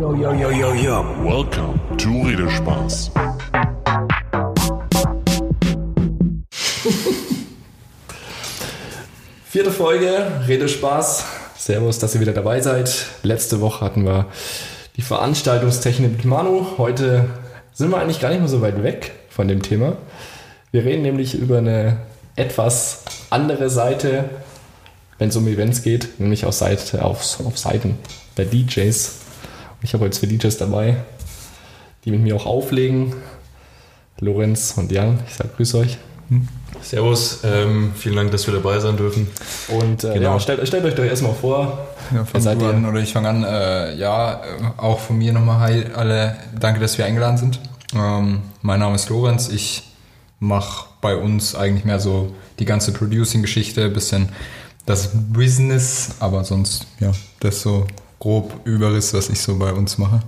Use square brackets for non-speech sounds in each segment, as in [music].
Yo, yo, yo, yo, yo. Welcome to Redespaß. [laughs] Vierte Folge, Redespaß. Servus, dass ihr wieder dabei seid. Letzte Woche hatten wir die Veranstaltungstechnik mit Manu. Heute sind wir eigentlich gar nicht mehr so weit weg von dem Thema. Wir reden nämlich über eine etwas andere Seite, wenn es um Events geht, nämlich auf, Seite, auf, auf Seiten der DJs. Ich habe heute zwei DJs dabei, die mit mir auch auflegen. Lorenz und Jan, ich sage grüß euch. Servus, ähm, vielen Dank, dass wir dabei sein dürfen. Und äh, Genau. ja, stellt, stellt euch doch erstmal vor. Ja, fang seid ihr? an oder ich fange an. Äh, ja, äh, auch von mir nochmal hi alle. Danke, dass wir eingeladen sind. Ähm, mein Name ist Lorenz. Ich mache bei uns eigentlich mehr so die ganze Producing-Geschichte, bisschen das Business, aber sonst, ja, das so grob Überriss, was ich so bei uns mache.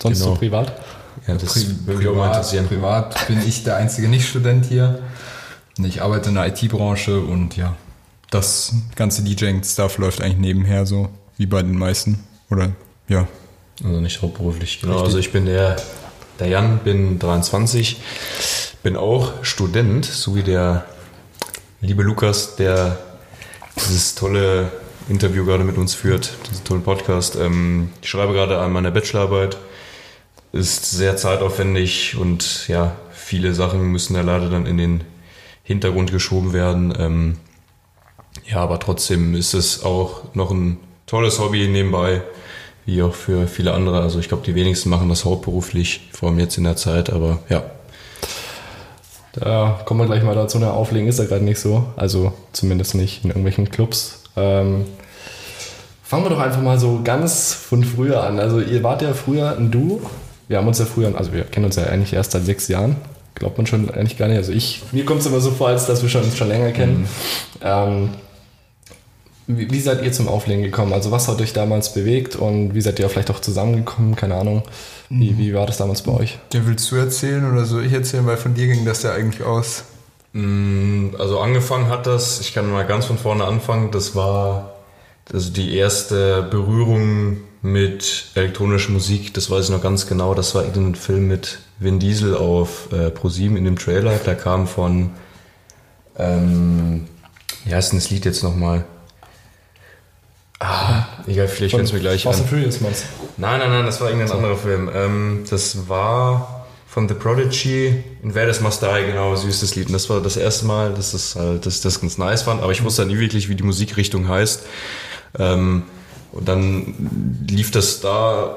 Sonst Genau. so privat. Ja, das Pri- interessieren. privat bin ich der einzige Nicht-Student hier. Ich arbeite in der IT-Branche und ja, das ganze DJing-Stuff läuft eigentlich nebenher so, wie bei den meisten. Oder ja, Also nicht hauptberuflich, genau. Also ich bin der, der Jan, bin 23, bin auch Student, so wie der liebe Lukas, der dieses tolle Interview gerade mit uns führt, diesen tollen Podcast. Ähm, ich schreibe gerade an meiner Bachelorarbeit, ist sehr zeitaufwendig und ja, viele Sachen müssen da leider dann in den Hintergrund geschoben werden. Ähm, ja, aber trotzdem ist es auch noch ein tolles Hobby nebenbei, wie auch für viele andere. Also ich glaube, die wenigsten machen das hauptberuflich, vor allem jetzt in der Zeit, aber ja. Da kommen wir gleich mal dazu. Eine Auflegen ist ja gerade nicht so. Also zumindest nicht in irgendwelchen Clubs. Ähm, fangen wir doch einfach mal so ganz von früher an. Also ihr wart ja früher ein Duo. Wir haben uns ja früher, also wir kennen uns ja eigentlich erst seit sechs Jahren. Glaubt man schon eigentlich gar nicht. Also ich, mir kommt es immer so vor, als dass wir schon, schon länger kennen. Ähm, wie, wie seid ihr zum Auflegen gekommen? Also was hat euch damals bewegt und wie seid ihr vielleicht auch zusammengekommen? Keine Ahnung. Wie, wie war das damals bei euch? Der willst du erzählen oder soll ich erzählen? Weil von dir ging das ja eigentlich aus. Mm, Also angefangen hat das, ich kann mal ganz von vorne anfangen, das war also die erste Berührung mit elektronischer Musik, das weiß ich noch ganz genau, das war irgendein Film mit Vin Diesel auf äh, ProSieben in dem Trailer, der kam von, ähm, wie heißt denn das Lied jetzt nochmal? Ah, egal, vielleicht fällt es mir gleich Fast an. and Furious meinst du? Nein, nein, nein, das war irgendein anderer Film. Ähm, das war von The Prodigy, in Wer das Must Die, genau, süßes Lied. Und das war das erste Mal, dass das halt, dass ich das ganz nice fand, aber ich wusste nie wirklich, wie die Musikrichtung heißt. Ähm, und dann lief das da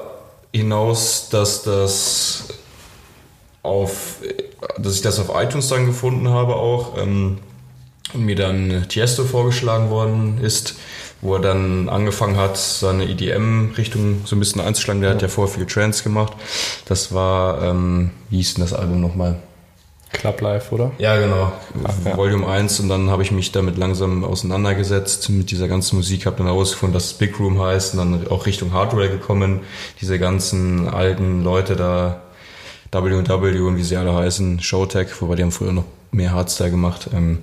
hinaus, dass das auf, dass ich das auf iTunes dann gefunden habe auch ähm, und mir dann Tiesto vorgeschlagen worden ist, wo er dann angefangen hat, seine EDM-Richtung so ein bisschen einzuschlagen. Der hat ja vorher viel Trance gemacht. Das war, ähm, wie hieß denn das Album nochmal? Club Life, oder? Ja, genau. ja. Volume 1 und dann habe ich mich damit langsam auseinandergesetzt mit dieser ganzen Musik, habe dann herausgefunden, dass es Big Room heißt und dann auch Richtung Hardware gekommen. Diese ganzen alten Leute da, W&W und wie sie alle heißen, Showtech, wobei die haben früher noch mehr Hardstyle gemacht. Ähm,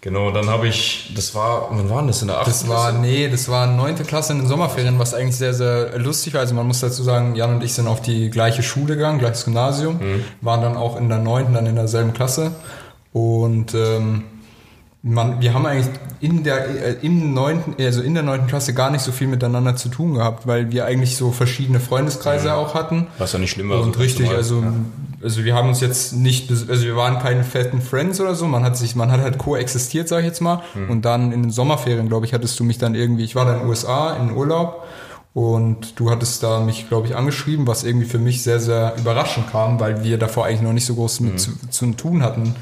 genau, dann habe ich, das war, wann war das in der 8. Das war, nee, das war neunte Klasse in den Sommerferien, was eigentlich sehr, sehr lustig war. Also man muss dazu sagen, Jan und ich sind auf die gleiche Schule gegangen, gleiches Gymnasium, waren dann auch in der neunten, dann in derselben Klasse. Und ähm, man, wir haben eigentlich in der äh, im neunten, also in der neunten Klasse gar nicht so viel miteinander zu tun gehabt, weil wir eigentlich so verschiedene Freundeskreise auch hatten. Was ja nicht schlimm war. Und so richtig, ganz normal. Also, wir haben uns jetzt nicht, also wir waren keine fetten Friends oder so, man hat sich, man hat halt koexistiert, sag ich jetzt mal. Und dann in den Sommerferien, glaube ich, hattest du mich dann irgendwie, ich war dann in den USA in Urlaub und du hattest da mich, glaube ich, angeschrieben, was irgendwie für mich sehr, sehr überraschend kam, weil wir davor eigentlich noch nicht so groß mit zu, zu tun hatten.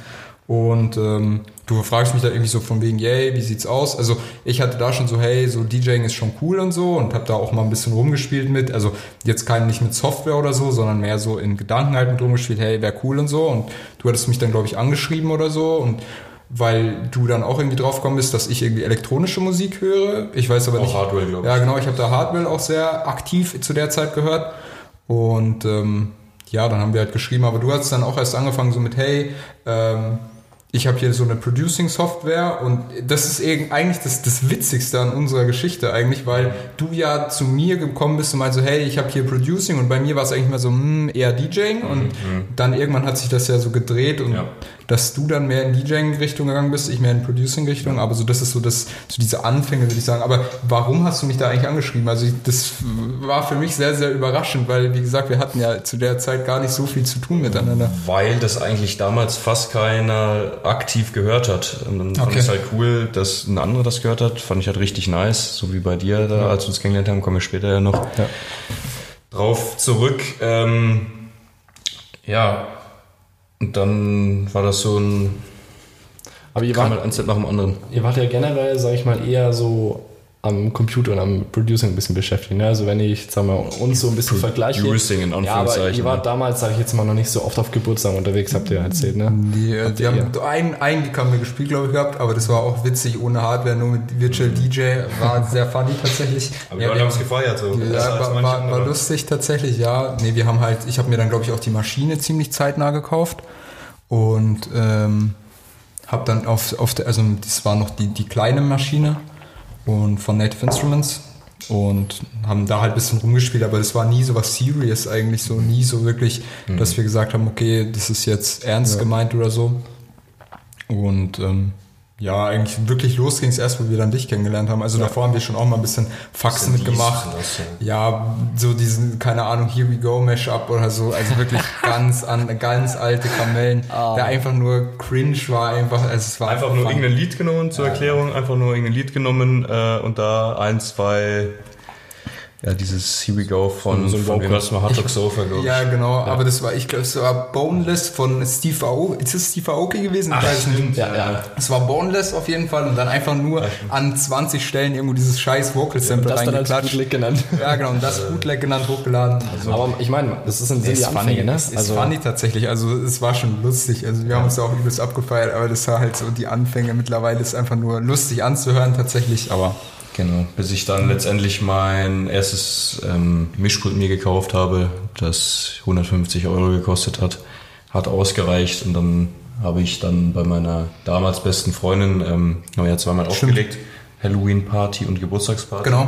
Und ähm, du fragst mich da irgendwie so von wegen, yay, wie sieht's aus? Also ich hatte da schon so, hey, so DJing ist schon cool und so und habe da auch mal ein bisschen rumgespielt mit. Also jetzt kein nicht mit Software oder so, sondern mehr so in Gedanken halt mit rumgespielt, hey, wäre cool und so. Und du hattest mich dann, glaube ich, angeschrieben oder so und weil du dann auch irgendwie drauf gekommen bist, dass ich irgendwie elektronische Musik höre. Ich weiß aber Auch nicht. Hardwell, glaub ich. Ja, genau. Ich habe da Hardwell auch sehr aktiv zu der Zeit gehört. Und ähm, ja, dann haben wir halt geschrieben, aber du hast dann auch erst angefangen so mit, hey, ähm, ich habe hier so eine Producing-Software und das ist eigentlich das, das Witzigste an unserer Geschichte eigentlich, weil du ja zu mir gekommen bist und meinst so, hey, ich habe hier Producing und bei mir war es eigentlich mal so, hm, eher DJing und dann irgendwann hat sich das ja so gedreht und Ja. dass du dann mehr in DJing-Richtung gegangen bist, ich mehr in Producing-Richtung, aber so das ist so das, so diese Anfänge, würde ich sagen. Aber warum hast du mich da eigentlich angeschrieben? Also ich, das war für mich sehr, sehr überraschend, weil wie gesagt, wir hatten ja zu der Zeit gar nicht so viel zu tun miteinander. Weil das eigentlich damals fast keiner aktiv gehört hat. Und dann fand Okay. ich es halt cool, dass ein anderer das gehört hat. Fand ich halt richtig nice, so wie bei dir da, als wir uns kennengelernt haben, kommen wir später ja noch drauf zurück. Ähm, ja, und dann war das so ein, Aber ihr kam wart, halt eins nach dem anderen. ihr wart ja generell, sag ich mal, eher so am Computer und am Producing ein bisschen beschäftigt. Ne? Also wenn ich, sag mal, uns so ein bisschen vergleiche. Producing in Ja, aber Anführungszeichen, ihr wart damals, sag ich jetzt mal, noch nicht so oft auf Geburtstagen unterwegs, habt ihr erzählt, ne? Die, äh, Habt die ihr haben einen, einen Gig haben wir gespielt, glaube ich, gehabt, aber das war auch witzig, ohne Hardware, nur mit Virtual DJ. War sehr funny [laughs] tatsächlich. Aber ja, wir wir- haben es gefeiert so. Ja, war, war, war andere. lustig tatsächlich, ja. Nee, wir haben halt, ich habe mir dann, glaube ich, auch die Maschine ziemlich zeitnah gekauft und ähm, habe dann auf, auf der, also das war noch die, die kleine Maschine und von Native Instruments und haben da halt ein bisschen rumgespielt, aber das war nie so was Serious eigentlich, so nie so wirklich, dass wir gesagt haben, okay, das ist jetzt ernst gemeint oder so. Und ähm, ja, eigentlich wirklich los ging es erst, wo wir dann dich kennengelernt haben. Also davor haben wir schon auch mal ein bisschen Faxen mitgemacht. Das, Ja, so diesen, keine Ahnung, Here We Go Mashup oder so. Also wirklich [laughs] ganz an, ganz alte Kamellen, der einfach nur cringe war, einfach, also es war Einfach nur fun. irgendein Lied genommen zur Erklärung, einfach nur irgendein Lied genommen äh, und da ein, zwei, ja, dieses Here We Go von, So ein das mal Hot Dog Sofa, glaube. Ja, genau, aber das war, ich glaube, es war Boneless von Steve Aoki. Ist es Steve Aoki gewesen? Ich weiß nicht. Ja, ja. Es war Boneless auf jeden Fall und dann einfach nur an 20 Stellen irgendwo dieses scheiß Vocal Sample Das dann als reingeklatscht. Bootleg genannt. Ja, genau, und das [laughs] Bootleg genannt, hochgeladen. Also, Aber ich meine, das ist ein sind die Anfänge, ne? Es ist funny tatsächlich. Also es war schon lustig. Also wir haben uns da auch übelst abgefeiert, aber das war halt so die Anfänge. Mittlerweile ist einfach nur lustig anzuhören tatsächlich. Aber Genau, bis ich dann letztendlich mein erstes ähm, Mischpult mir gekauft habe, das 150 Euro gekostet hat, hat ausgereicht und dann habe ich dann bei meiner damals besten Freundin, ähm, haben wir ja zweimal aufgelegt, Halloween-Party und Geburtstagsparty. genau.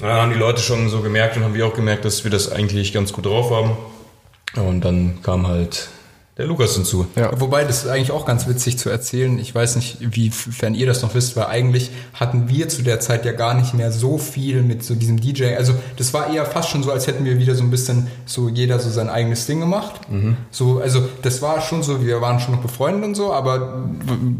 Und dann haben die Leute schon so gemerkt und haben wir auch gemerkt, dass wir das eigentlich ganz gut drauf haben. Und dann kam halt der Lukas hinzu. Ja. Wobei, das ist eigentlich auch ganz witzig zu erzählen. Ich weiß nicht, wiefern ihr das noch wisst, weil eigentlich hatten wir zu der Zeit ja gar nicht mehr so viel mit so diesem DJ. Also das war eher fast schon so, als hätten wir wieder so ein bisschen so jeder so sein eigenes Ding gemacht. So, also das war schon so, wir waren schon noch befreundet und so, aber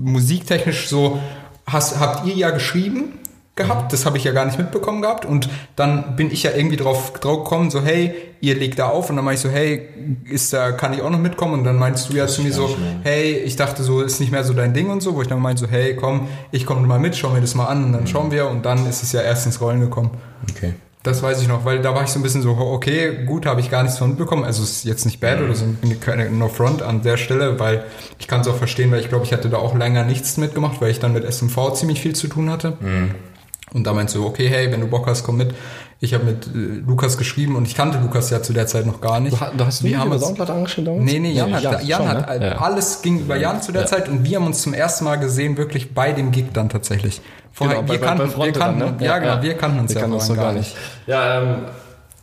musiktechnisch so hast, habt ihr ja geschrieben gehabt, das habe ich ja gar nicht mitbekommen gehabt. Und dann bin ich ja irgendwie drauf, drauf gekommen, so hey, ihr legt da auf. Und dann meinte ich so, hey, ist da, kann ich auch noch mitkommen? Und dann meinst du ja zu mir so, hey, ich dachte so, ist nicht mehr so dein Ding und so, wo ich dann meinte so, hey, komm, ich komme mal mit, schau mir das mal an. Und dann schauen wir. Und dann ist es ja erst ins Rollen gekommen. Okay. Das weiß ich noch, weil da war ich so ein bisschen so, okay, gut, habe ich gar nichts von mitbekommen. Also es ist jetzt nicht bad oder so, bin keine No Front an der Stelle, weil ich kann es auch verstehen, weil ich glaube, ich hatte da auch länger nichts mitgemacht, weil ich dann mit SMV ziemlich viel zu tun hatte. Und da meinst du, okay, hey, wenn du Bock hast, komm mit. Ich habe mit äh, Lukas geschrieben und ich kannte Lukas ja zu der Zeit noch gar nicht. Du, du hast wir haben über Soundcloud angeschrieben damals? Nee, nee, Jan hat, Jan, schon, hat ne? Ja. alles ging über Jan zu der Ja. Zeit und wir haben uns zum ersten Mal gesehen, wirklich bei dem Gig dann tatsächlich. Vorher, Genau, wir, bei- kannten, bei wir kannten, dann, ne? ja, genau, wir kannten uns Wir ja kannten uns vorher noch gar nicht. Ja, ähm,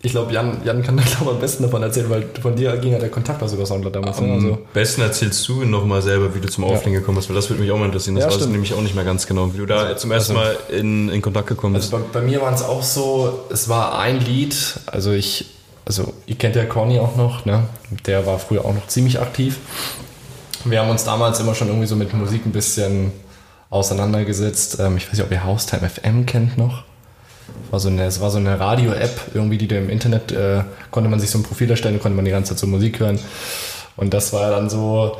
ich glaube, Jan, Jan kann da glaube [laughs] ich am besten davon erzählen, weil von dir ging ja der Kontakt aus über Soundcloud damals. ne? Am Also, besten erzählst du nochmal selber, wie du zum Auflegen gekommen bist, weil das würde mich auch mal interessieren. Das Ja, weiß ich nämlich auch nicht mehr ganz genau, wie du da zum ersten Mal in, in Kontakt gekommen bist. also bei, bei mir waren es auch so, es war ein Lied, also ich, also ihr kennt ja Corny auch noch, ne? Der war früher auch noch ziemlich aktiv. Wir haben uns damals immer schon irgendwie so mit Musik ein bisschen auseinandergesetzt. Ähm, ich weiß nicht, ob ihr Haustime FM kennt noch. War so eine, es war so eine Radio-App, irgendwie, die du im Internet, äh, konnte man sich so ein Profil erstellen, konnte man die ganze Zeit so Musik hören. Und das war dann so,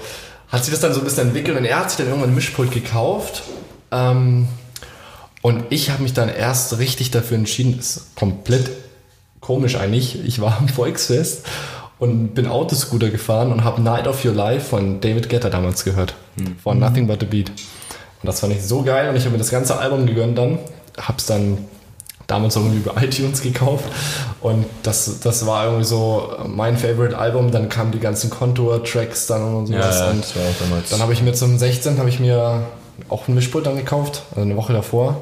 hat sich das dann so ein bisschen entwickelt und er hat sich dann irgendwann ein Mischpult gekauft. Ähm, und ich habe mich dann erst richtig dafür entschieden, das ist komplett komisch eigentlich. Ich war am Volksfest und bin Autoscooter gefahren und habe Night of Your Life von David Guetta damals gehört. Von Nothing But a Beat. Und das fand ich so geil und ich habe mir das ganze Album gegönnt dann. Hab's dann damals irgendwie über iTunes gekauft. Und das, das war irgendwie so mein Favorite Album. Dann kamen die ganzen Contour-Tracks dann und sowas. und das war auch damals. dann habe ich mir zum 16 habe ich mir auch ein Mischpult dann gekauft, also eine Woche davor.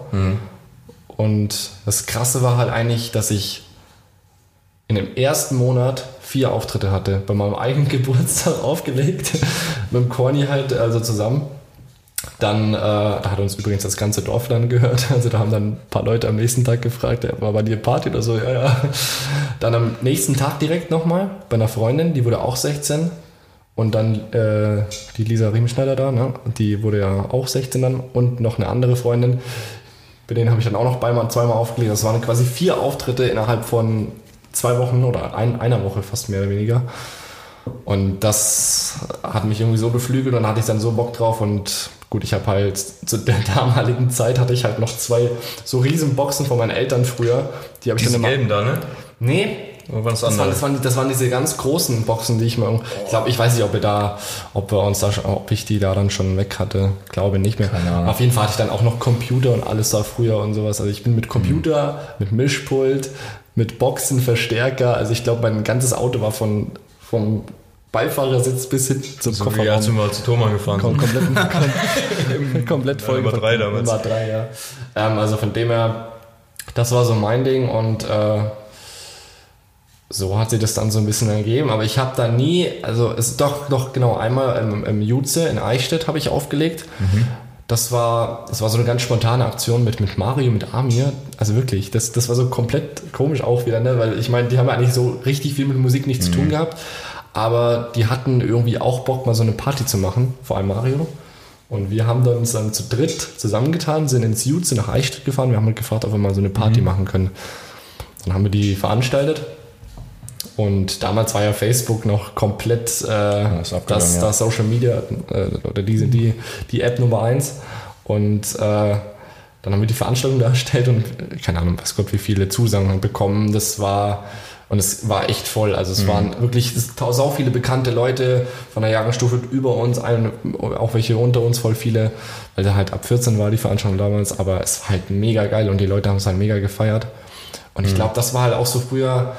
Und das Krasse war halt eigentlich, dass ich in dem ersten Monat vier Auftritte hatte. Bei meinem eigenen [laughs] Geburtstag aufgelegt. mit dem Corny halt, also zusammen. Dann, äh, hat uns übrigens das ganze Dorf dann gehört. [laughs] Also da haben dann ein paar Leute am nächsten Tag gefragt, war bei dir Party oder so? Ja, ja. Dann am nächsten Tag direkt nochmal bei einer Freundin, die wurde auch 16. Und dann äh, die Lisa Riemenschneider da, ne? die wurde ja auch 16 dann. Und noch eine andere Freundin, bei denen habe ich dann auch noch zweimal, zweimal aufgelegt. Das waren quasi vier Auftritte innerhalb von zwei Wochen oder ein, einer Woche fast mehr oder weniger. Und das hat mich irgendwie so beflügelt und hatte ich dann so Bock drauf und gut, ich habe halt zu der damaligen Zeit hatte ich halt noch zwei so riesen Boxen von meinen Eltern früher. Die habe ich Diese dann immer. gelben da, ne? Nee, Oder das waren, das, waren, das waren diese ganz großen Boxen, die ich mal. Ich glaube, ich weiß nicht, ob wir da, ob wir uns da, ob ich die da dann schon weg hatte. Glaube nicht mehr. Auf jeden Fall hatte ich dann auch noch Computer und alles da früher und sowas. Also ich bin mit Computer, mit Mischpult, mit Boxen, Verstärker. Also ich glaube, mein ganzes Auto war von vom Beifahrersitz bis hin zum so Kofferraum. als wir mal zu Thomas gefahren Kom sind. komplett, [laughs] kom [laughs] komplett voll. Nummer drei damals. Nummer drei, ja. Ähm, also von dem her, das war so mein Ding und äh, so hat sich das dann so ein bisschen ergeben. Aber ich habe da nie, also es ist doch, doch genau einmal im, im Jutze in Eichstätt habe ich aufgelegt. Das war, das war so eine ganz spontane Aktion mit, mit Mario, mit Amir. Also wirklich, das, das war so komplett komisch auch wieder, ne? Weil ich meine, die haben ja eigentlich so richtig viel mit Musik nichts zu tun gehabt. Aber die hatten irgendwie auch Bock, mal so eine Party zu machen, vor allem Mario. Und wir haben dann uns dann zu dritt zusammengetan, sind ins Jutze nach Eichstätt gefahren. Wir haben halt gefragt, ob wir mal so eine Party machen können. Dann haben wir die veranstaltet. Und damals war ja Facebook noch komplett äh, abgegangen, das, ja. das Social Media äh, oder die, die, die App Nummer eins. Und äh, dann haben wir die Veranstaltung [laughs] dargestellt und äh, keine Ahnung, weiß Gott, wie viele Zusagen bekommen. Das war und es war echt voll. Also es Mhm. waren wirklich es, sau viele bekannte Leute von der Jahrgangsstufe über uns, ein, auch welche unter uns, voll viele, weil da halt ab 14 war die Veranstaltung damals, aber es war halt mega geil und die Leute haben es halt mega gefeiert. Und ich Mhm. glaube, das war halt auch so früher,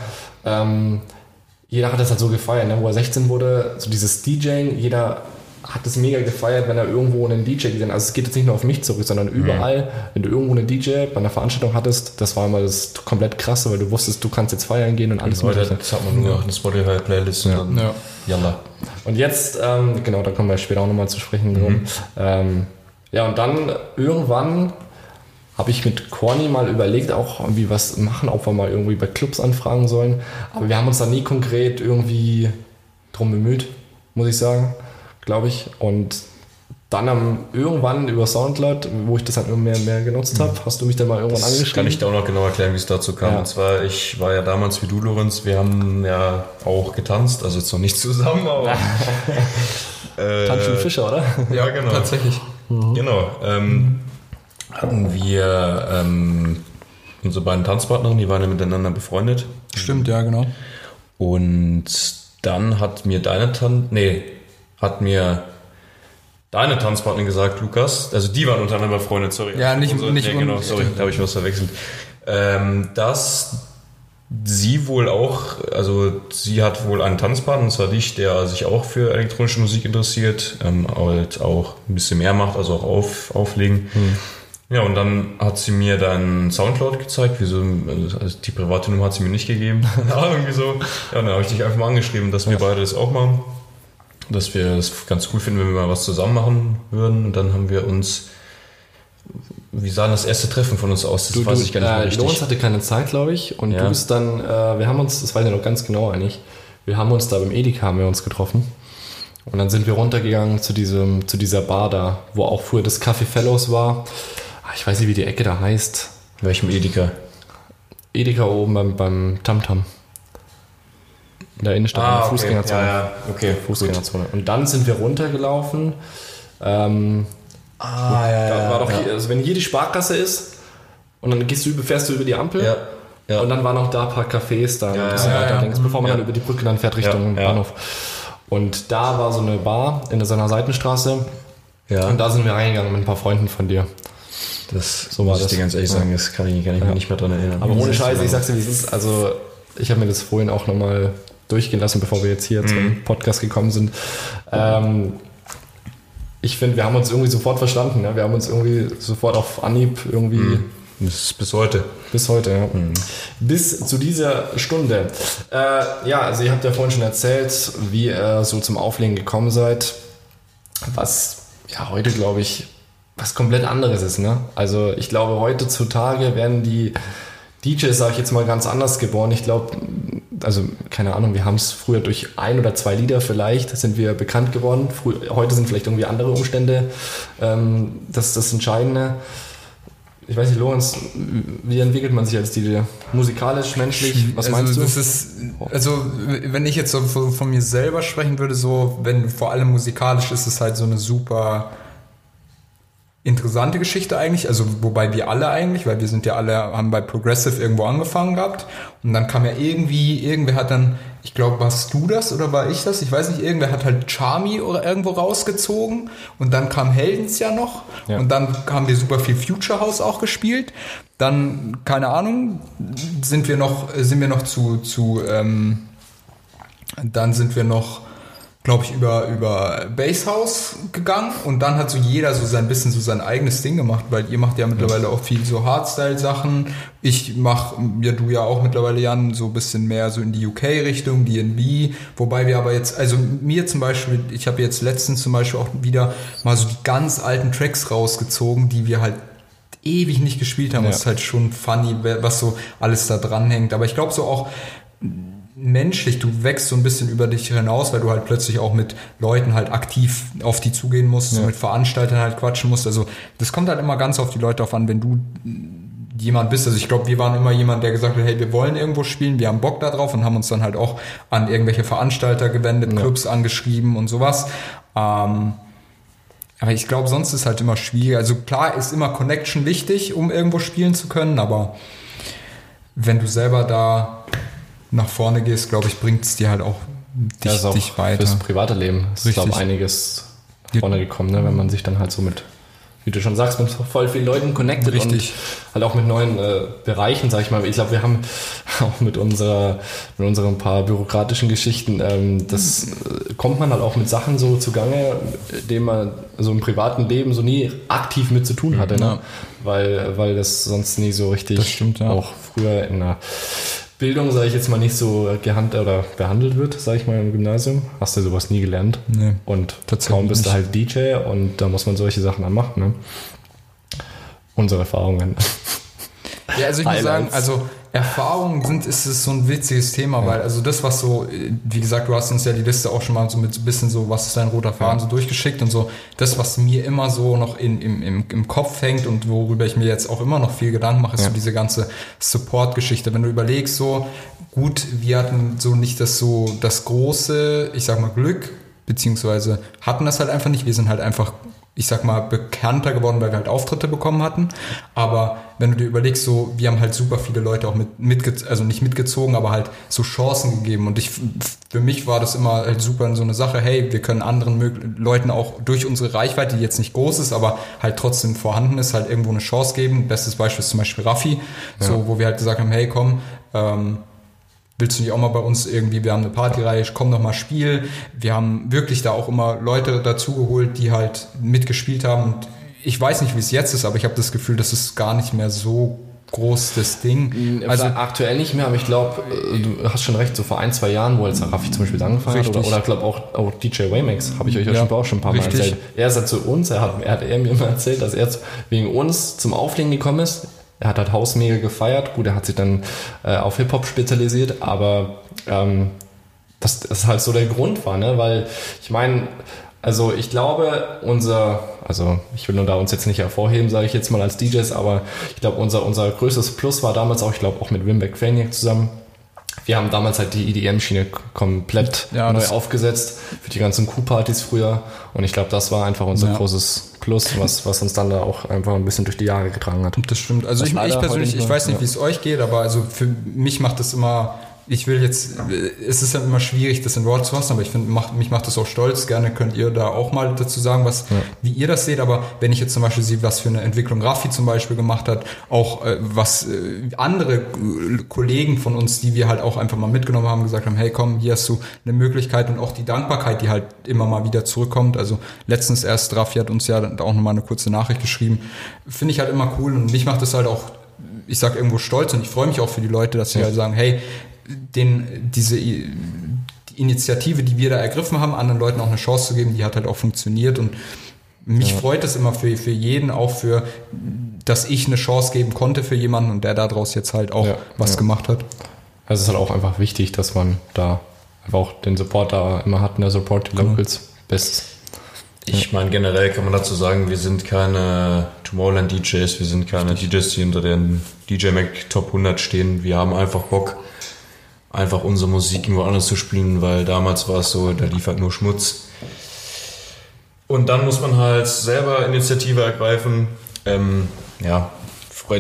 ähm, jeder hat das halt so gefeiert, ne? wo er 16 wurde, so dieses DJing, jeder hat es mega gefeiert, wenn er irgendwo einen DJ gesehen hat. Also es geht jetzt nicht nur auf mich zurück, sondern überall, wenn du irgendwo einen DJ bei einer Veranstaltung hattest, das war immer das komplett krasse, weil du wusstest, du kannst jetzt feiern gehen und alles Heute mögliche. das hat man nur eine Spotify-Playlist und dann Ja. Yalla. Und jetzt, ähm, genau, da kommen wir später auch nochmal zu sprechen Mhm. drum. Ähm, ja, und dann irgendwann habe ich mit Corny mal überlegt, auch irgendwie was machen, ob wir mal irgendwie bei Clubs anfragen sollen. Aber wir haben uns da nie konkret irgendwie drum bemüht, muss ich sagen, glaube ich. Und dann am, irgendwann über Soundcloud, wo ich das dann immer mehr, mehr genutzt habe, hast du mich dann mal irgendwann Mhm. Das angeschrieben. kann ich dir auch noch genau erklären, wie es dazu kam. Ja. Und zwar, ich war ja damals wie du, Lorenz, wir haben ja auch getanzt, also jetzt noch nicht zusammen, [laughs] aber. äh, Tanzen Fischer, oder? Ja, genau. Tatsächlich. Genau. Ähm, hatten wir ähm, unsere beiden Tanzpartnerinnen, die waren ja miteinander befreundet. Stimmt, ja, genau. Und dann hat mir deine Tante, nee, hat mir deine Tanzpartnerin gesagt, Lukas, also die waren untereinander befreundet, sorry. Ja, nicht- Unsere, nicht nee, genau, sorry, da habe ich was verwechselt. Ähm, dass sie wohl auch, also sie hat wohl einen Tanzpartner, und zwar dich, der sich auch für elektronische Musik interessiert, ähm, halt auch ein bisschen mehr macht, also auch auf, auflegen. Ja, und dann hat sie mir dann Soundcloud gezeigt, wieso, also die private Nummer hat sie mir nicht gegeben. [laughs] Keine Ahnung, wieso. Ja, und dann habe ich dich einfach mal angeschrieben, dass wir beide das auch machen. Dass wir das ganz cool finden, wenn wir mal was zusammen machen würden. Und dann haben wir uns, wie sah das erste Treffen von uns aus? Das Du, weiß du, ich gar nicht mehr äh, richtig. Lorenz hatte keine Zeit, glaube ich. Und Ja. du bist dann, äh, wir haben uns, das weiß ich noch ganz genau eigentlich, wir haben uns da beim Edeka haben wir uns getroffen. Und dann sind wir runtergegangen zu diesem, zu dieser Bar da, wo auch früher das Café Fellows war. Ah, Ich weiß nicht, wie die Ecke da heißt. Welchem Edeka? Edeka oben beim, beim Tamtam. In der Innenstadt, in der Fußgängerzone. Ah, Ja, ja, okay. Fußgängerzone. Und dann sind wir runtergelaufen. Ähm, Ah, ja, ja. war doch ja. hier, also wenn hier die Sparkasse ist und dann gehst du, fährst du über die Ampel Ja, ja. und dann waren noch da ein paar Cafés da Ja, ein bisschen weiter links, bevor man dann über die Brücke dann fährt Richtung. Bahnhof. Und da war so eine Bar in so einer Seitenstraße ja. und da sind wir reingegangen mit ein paar Freunden von dir. Das So war muss das. ich dir ganz ehrlich sagen, das kann ich, kann ich mich nicht mehr dran erinnern. Aber ohne Scheiße, ich sag's dir, wie es ist. Also, ich habe mir das vorhin auch nochmal durchgehen lassen, bevor wir jetzt hier Mhm. zum Podcast gekommen sind. Ähm, ich finde, wir haben uns irgendwie sofort verstanden. Ja? Wir haben uns irgendwie sofort auf Anhieb irgendwie Mhm. Ist bis heute. bis heute. Ja? Bis zu dieser Stunde. Äh, ja, also ihr habt ja vorhin schon erzählt, wie ihr so zum Auflegen gekommen seid. Was ja heute, glaube ich, was komplett anderes ist. Ne? Also ich glaube, heutzutage werden die DJs, sage ich jetzt mal, ganz anders geboren. Ich glaube, also keine Ahnung, wir haben es früher durch ein oder zwei Lieder vielleicht, sind wir bekannt geworden. Früh, heute sind vielleicht irgendwie andere Umstände ähm, das, das Entscheidende. Ich weiß nicht, Lorenz, wie entwickelt man sich als DJ? Musikalisch, menschlich? Was also, meinst du? Ist, also, wenn ich jetzt so von, von mir selber sprechen würde, so, wenn vor allem musikalisch ist es halt so eine super interessante Geschichte eigentlich, also wobei wir alle eigentlich, weil wir sind ja alle, haben bei Progressive irgendwo angefangen gehabt und dann kam ja irgendwie, irgendwer hat dann, ich glaube, warst du das oder war ich das? Ich weiß nicht, irgendwer hat halt Charmy oder irgendwo rausgezogen und dann kam Heldens ja noch Ja. und dann haben wir super viel Future House auch gespielt. Dann, keine Ahnung, sind wir noch, sind wir noch zu, zu ähm, dann sind wir noch, glaube ich, über, über Basshouse gegangen und dann hat so jeder so sein bisschen so sein eigenes Ding gemacht, weil ihr macht ja mittlerweile auch viel so Hardstyle-Sachen. Ich mache, ja du ja auch mittlerweile, Jan, so ein bisschen mehr so in die UK-Richtung, DNB, wobei wir aber jetzt, also mir zum Beispiel, ich habe jetzt letztens zum Beispiel auch wieder mal so die ganz alten Tracks rausgezogen, die wir halt ewig nicht gespielt haben. Ja. Das ist halt schon funny, was so alles da dran hängt. Aber ich glaube so auch menschlich, du wächst so ein bisschen über dich hinaus, weil du halt plötzlich auch mit Leuten halt aktiv auf die zugehen musst, so mit Veranstaltern halt quatschen musst. Also das kommt halt immer ganz auf die Leute auf an, wenn du jemand bist. Also ich glaube, wir waren immer jemand, der gesagt hat, hey, wir wollen irgendwo spielen, wir haben Bock da drauf und haben uns dann halt auch an irgendwelche Veranstalter gewendet, Clubs angeschrieben und sowas. Ähm, aber ich glaube, sonst ist halt immer schwierig. Also klar ist immer Connection wichtig, um irgendwo spielen zu können, aber wenn du selber da nach vorne gehst, glaube ich, bringt es dir halt auch dich, Ja, ist auch dich weiter. Fürs private Leben ist, glaube einiges vorne gekommen, ne? wenn man sich dann halt so mit, wie du schon sagst, mit voll vielen Leuten connected Richtig. und halt auch mit neuen äh, Bereichen, sag ich mal. Ich glaube, wir haben [laughs] auch mit unserer, mit unseren paar bürokratischen Geschichten, ähm, das äh, kommt man halt auch mit Sachen so zugange, denen man so im privaten Leben so nie aktiv mit zu tun hatte, ne? Ja. weil, weil das sonst nie so richtig stimmt, ja. auch früher in der Bildung, sage ich jetzt mal, nicht so gehand oder behandelt wird, sage ich mal, im Gymnasium. Hast du sowas nie gelernt. Nee, Und kaum bist du halt DJ und da muss man solche Sachen dann machen. Ne? Unsere Erfahrungen. Ja, also ich muss Highlights. sagen, also Erfahrungen sind, ist es so ein witziges Thema, weil also das, was so, wie gesagt, du hast uns ja die Liste auch schon mal so mit so ein bisschen so, was ist dein roter Faden, so durchgeschickt und so, das, was mir immer so noch in, im, im, im Kopf hängt und worüber ich mir jetzt auch immer noch viel Gedanken mache, ist so diese ganze Support-Geschichte. Wenn du überlegst, so, gut, wir hatten so nicht das so, das große, ich sag mal, Glück, beziehungsweise hatten das halt einfach nicht, wir sind halt einfach ich sag mal, bekannter geworden, weil wir halt Auftritte bekommen hatten. Aber wenn du dir überlegst, so, wir haben halt super viele Leute auch mit, mitge also nicht mitgezogen, aber halt so Chancen gegeben. Und ich, für mich war das immer halt super so eine Sache, hey, wir können anderen Leuten auch durch unsere Reichweite, die jetzt nicht groß ist, aber halt trotzdem vorhanden ist, halt irgendwo eine Chance geben. Bestes Beispiel ist zum Beispiel Raffi, so, wo wir halt gesagt haben, hey, komm, ähm, willst du nicht auch mal bei uns irgendwie, wir haben eine Partyreihe, komm noch mal spiel. Wir haben wirklich da auch immer Leute dazugeholt, die halt mitgespielt haben. Und ich weiß nicht, wie es jetzt ist, aber ich habe das Gefühl, das ist gar nicht mehr so groß das Ding. Also Also aktuell nicht mehr, aber ich glaube, du hast schon recht, so vor ein, zwei Jahren, wo jetzt Raffi zum Beispiel angefangen hat, oder, Richtig. oder glaube auch, auch DJ Waymax, habe ich euch ja, schon, auch schon ein paar Mal richtig. erzählt. Er ist ja zu uns, er hat, er hat er mir immer erzählt, dass er wegen uns zum Auflegen gekommen ist. Er hat halt Haus mega gefeiert. Gut, er hat sich dann äh, auf Hip-Hop spezialisiert, aber ähm, dass das halt so der Grund war, ne? Weil ich meine, also ich glaube, unser, also ich will nur da uns jetzt nicht hervorheben, sage ich jetzt mal als DJs, aber ich glaube, unser, unser größtes Plus war damals auch, ich glaube auch mit Wimbeck Faniac zusammen. Wir haben damals halt die EDM-Schiene komplett Ja, neu aufgesetzt für die ganzen Q-Partys früher. Und ich glaube, das war einfach unser Ja. großes Plus, was, was uns dann da auch einfach ein bisschen durch die Jahre getragen hat. Das stimmt. Also ich, ich persönlich, ich weiß nicht, wie es euch geht, aber also für mich macht das immer ich will jetzt, es ist ja immer schwierig, das in Worte zu fassen, aber ich finde, macht, mich macht das auch stolz. Gerne könnt ihr da auch mal dazu sagen, was, ja. wie ihr das seht. Aber wenn ich jetzt zum Beispiel sehe, was für eine Entwicklung Raffi zum Beispiel gemacht hat, auch äh, was äh, andere äh, Kollegen von uns, die wir halt auch einfach mal mitgenommen haben, gesagt haben, hey komm, hier hast du eine Möglichkeit und auch die Dankbarkeit, die halt immer mal wieder zurückkommt. Also letztens erst Raffi hat uns ja auch nochmal eine kurze Nachricht geschrieben. Finde ich halt immer cool und mich macht das halt auch ich sag irgendwo stolz und ich freue mich auch für die Leute, dass sie ja. halt sagen, hey, den, diese die Initiative, die wir da ergriffen haben, anderen Leuten auch eine Chance zu geben, die hat halt auch funktioniert und mich ja. freut es immer für, für jeden, auch für, dass ich eine Chance geben konnte für jemanden und der daraus jetzt halt auch ja, was ja. gemacht hat. Also es ist halt auch einfach wichtig, dass man da einfach auch den Support da immer hat, der Support die Locals. Genau. Bestes. Ich meine, generell kann man dazu sagen, wir sind keine Tomorrowland DJs, wir sind keine DJs, die unter den DJ Mac Top 100 stehen. Wir haben einfach Bock, einfach unsere Musik irgendwo anders zu spielen, weil damals war es so, da lief halt nur Schmutz. Und dann muss man halt selber Initiative ergreifen. Ähm, ja,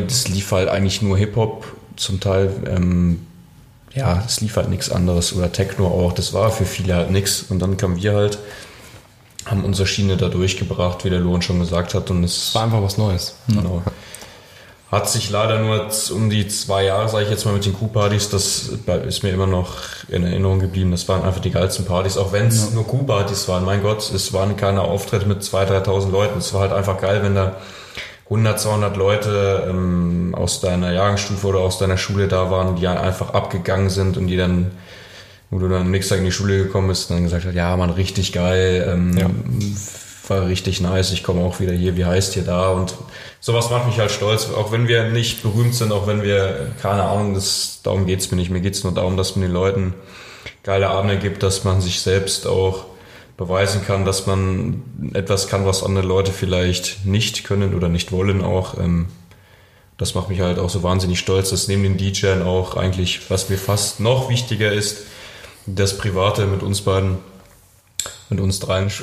es lief halt eigentlich nur Hip-Hop zum Teil. Ähm, ja, es lief halt nichts anderes oder Techno auch. Das war für viele halt nichts. Und dann kamen wir halt haben unsere Schiene da durchgebracht, wie der Lohn schon gesagt hat. Und es war einfach was Neues. Genau. Hat sich leider nur um die zwei Jahre, sage ich jetzt mal, mit den Q-Partys, das ist mir immer noch in Erinnerung geblieben. Das waren einfach die geilsten Partys, auch wenn es ja. nur Q-Partys waren. Mein Gott, es waren keine Auftritte mit 2.000, 3.000 Leuten. Es war halt einfach geil, wenn da 100, 200 Leute ähm, aus deiner Jahrgangsstufe oder aus deiner Schule da waren, die einfach abgegangen sind und die dann wo du dann am nächsten Tag in die Schule gekommen bist und dann gesagt hast, ja, man, richtig geil, ähm, ja. War richtig nice, ich komme auch wieder hier, wie heißt hier da? Und sowas macht mich halt stolz, auch wenn wir nicht berühmt sind, auch wenn wir, keine Ahnung, das, darum geht's mir nicht, mir geht's nur darum, dass man den Leuten geile Abende gibt, dass man sich selbst auch beweisen kann, dass man etwas kann, was andere Leute vielleicht nicht können oder nicht wollen auch. Ähm, das macht mich halt auch so wahnsinnig stolz, dass neben den DJs auch eigentlich, was mir fast noch wichtiger ist, das Private mit uns beiden, mit uns dreien. [laughs]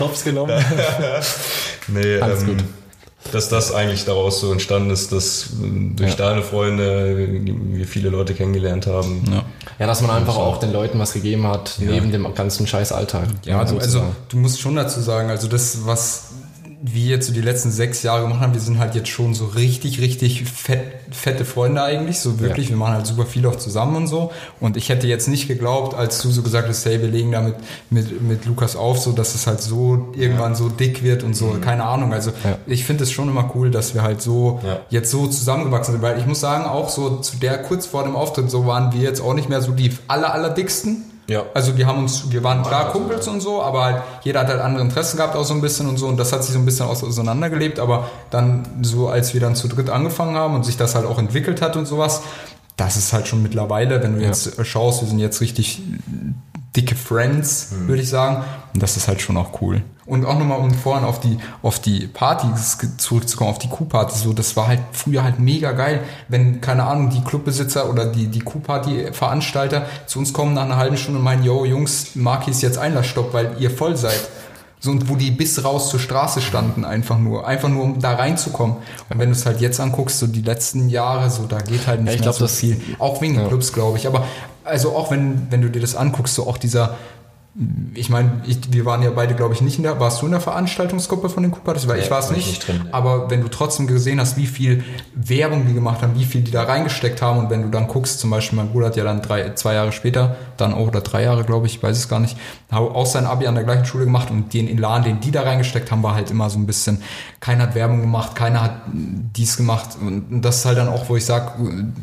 Hops genommen. [laughs] nee, Alles ähm, gut. Dass das eigentlich daraus so entstanden ist, dass durch ja. deine Freunde wir viele Leute kennengelernt haben. Ja, ja dass man einfach auch den Leuten was gegeben hat, ja. neben dem ganzen scheiß Alltag. Ja, also, also du musst schon dazu sagen, also das, was wir jetzt so die letzten sechs Jahre gemacht haben, wir sind halt jetzt schon so richtig, richtig fett, fette Freunde eigentlich, so wirklich. Ja. Wir machen halt super viel auch zusammen und so. Und ich hätte jetzt nicht geglaubt, als du so gesagt hast, hey, wir legen da mit, mit, mit Lukas auf, so dass es halt so irgendwann ja. so dick wird und so, mhm. keine Ahnung. Also ja. ich finde es schon immer cool, dass wir halt so jetzt so zusammengewachsen sind, weil ich muss sagen, auch so zu der kurz vor dem Auftritt, so waren wir jetzt auch nicht mehr so die aller, aller dicksten ja. Also wir haben uns, wir waren klar Kumpels und so, aber halt, jeder hat halt andere Interessen gehabt auch so ein bisschen und so und das hat sich so ein bisschen auseinandergelebt, aber dann so, als wir dann zu dritt angefangen haben und sich das halt auch entwickelt hat und sowas, das ist halt schon mittlerweile, wenn du ja. jetzt schaust, wir sind jetzt richtig dicke Friends, mhm. würde ich sagen. Und das ist halt schon auch cool. Und auch nochmal, um vorhin auf die, auf die Partys zurückzukommen, auf die Q-Partys, so, das war halt früher halt mega geil, wenn, keine Ahnung, die Clubbesitzer oder die, die Q-Party-Veranstalter zu uns kommen nach einer halben Stunde und meinen, yo, Jungs, Marki ist jetzt Einlassstopp, weil ihr voll seid. So, und wo die bis raus zur Straße standen, einfach nur, einfach nur, um da reinzukommen. Und wenn du es halt jetzt anguckst, so die letzten Jahre, so, da geht halt nicht ja, mehr glaub, so viel. Auch wegen ja. Clubs, glaube ich. Aber, also auch wenn, wenn du dir das anguckst, so auch dieser, ich meine, ich, wir waren ja beide, glaube ich, nicht in der. Warst du in der Veranstaltungsgruppe von den Coopertys? Weil nee, ich war es nicht. nicht drin, nee. Aber wenn du trotzdem gesehen hast, wie viel Werbung die gemacht haben, wie viel die da reingesteckt haben und wenn du dann guckst, zum Beispiel mein Bruder hat ja dann drei, zwei Jahre später, dann auch oder drei Jahre, glaube ich, weiß es gar nicht, auch sein Abi an der gleichen Schule gemacht und den Elan, den die da reingesteckt haben, war halt immer so ein bisschen, keiner hat Werbung gemacht, keiner hat dies gemacht und das ist halt dann auch, wo ich sage,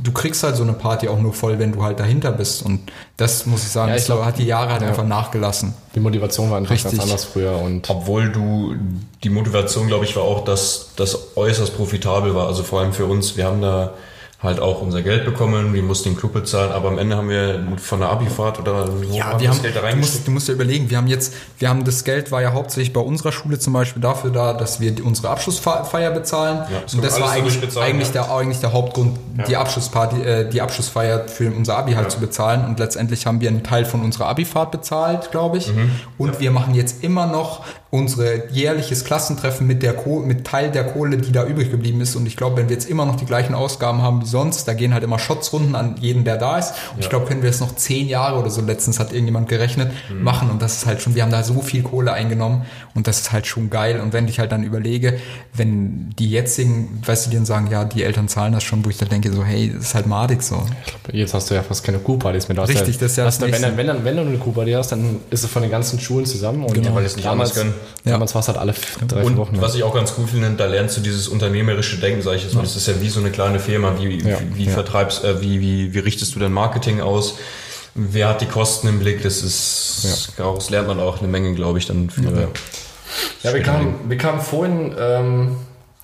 du kriegst halt so eine Party auch nur voll, wenn du halt dahinter bist und das muss ich sagen, ja, ich glaube, hat die Jahre halt ja. einfach nachgelassen. Die Motivation war einfach Richtig. ganz anders früher und obwohl du die Motivation, glaube ich, war auch, dass das äußerst profitabel war, also vor allem für uns, wir haben da halt auch unser Geld bekommen, wir mussten den Club bezahlen, aber am Ende haben wir von der Abifahrt oder wo ja, wir haben, das Geld da du musst, du musst dir überlegen, wir haben jetzt, wir haben das Geld war ja hauptsächlich bei unserer Schule zum Beispiel dafür da, dass wir unsere Abschlussfeier bezahlen. Ja, das und das war eigentlich, bezahlen, eigentlich, ja. der, eigentlich der Hauptgrund, ja. die Abschlussparty, äh, die Abschlussfeier für unser Abi halt zu bezahlen. Und letztendlich haben wir einen Teil von unserer Abifahrt bezahlt, glaube ich. Mhm. und wir machen jetzt immer noch unsere jährliches Klassentreffen mit der mit Teil der Kohle, die da übrig geblieben ist. Und ich glaube, wenn wir jetzt immer noch die gleichen Ausgaben haben wie umsonst. Da gehen halt immer Shotsrunden an jeden, der da ist. Und ich glaube, können wir es noch zehn Jahre oder so, letztens hat irgendjemand gerechnet, Mhm. machen. Und das ist halt schon, wir haben da so viel Kohle eingenommen und das ist halt schon geil. Und wenn ich halt dann überlege, wenn die jetzigen, weißt du, die dann sagen, ja, die Eltern zahlen das schon, wo ich dann denke, so, hey, das ist halt madig so. Jetzt hast du ja fast keine Kuhpartys mehr. Du hast Richtig, das ist ja das da, wenn, dann- wenn, dann, wenn du eine Kuhparty hast, dann ist es von den ganzen Schulen zusammen. Und Genau. weil es nicht damals, anders können. Ja. damals war es halt alle drei, Und Wochen. was ich auch ganz cool finde, da lernst du dieses unternehmerische Denken, sage ich jetzt mal. Das ist ja wie so eine kleine Firma. Wie, Ja. wie, wie vertreibst, äh, wie, wie, wie richtest du dein Marketing aus? Wer hat die Kosten im Blick? Das ist, daraus lernt man auch eine Menge, glaube ich, dann für. ja, wir kamen, wir kamen vorhin, ähm,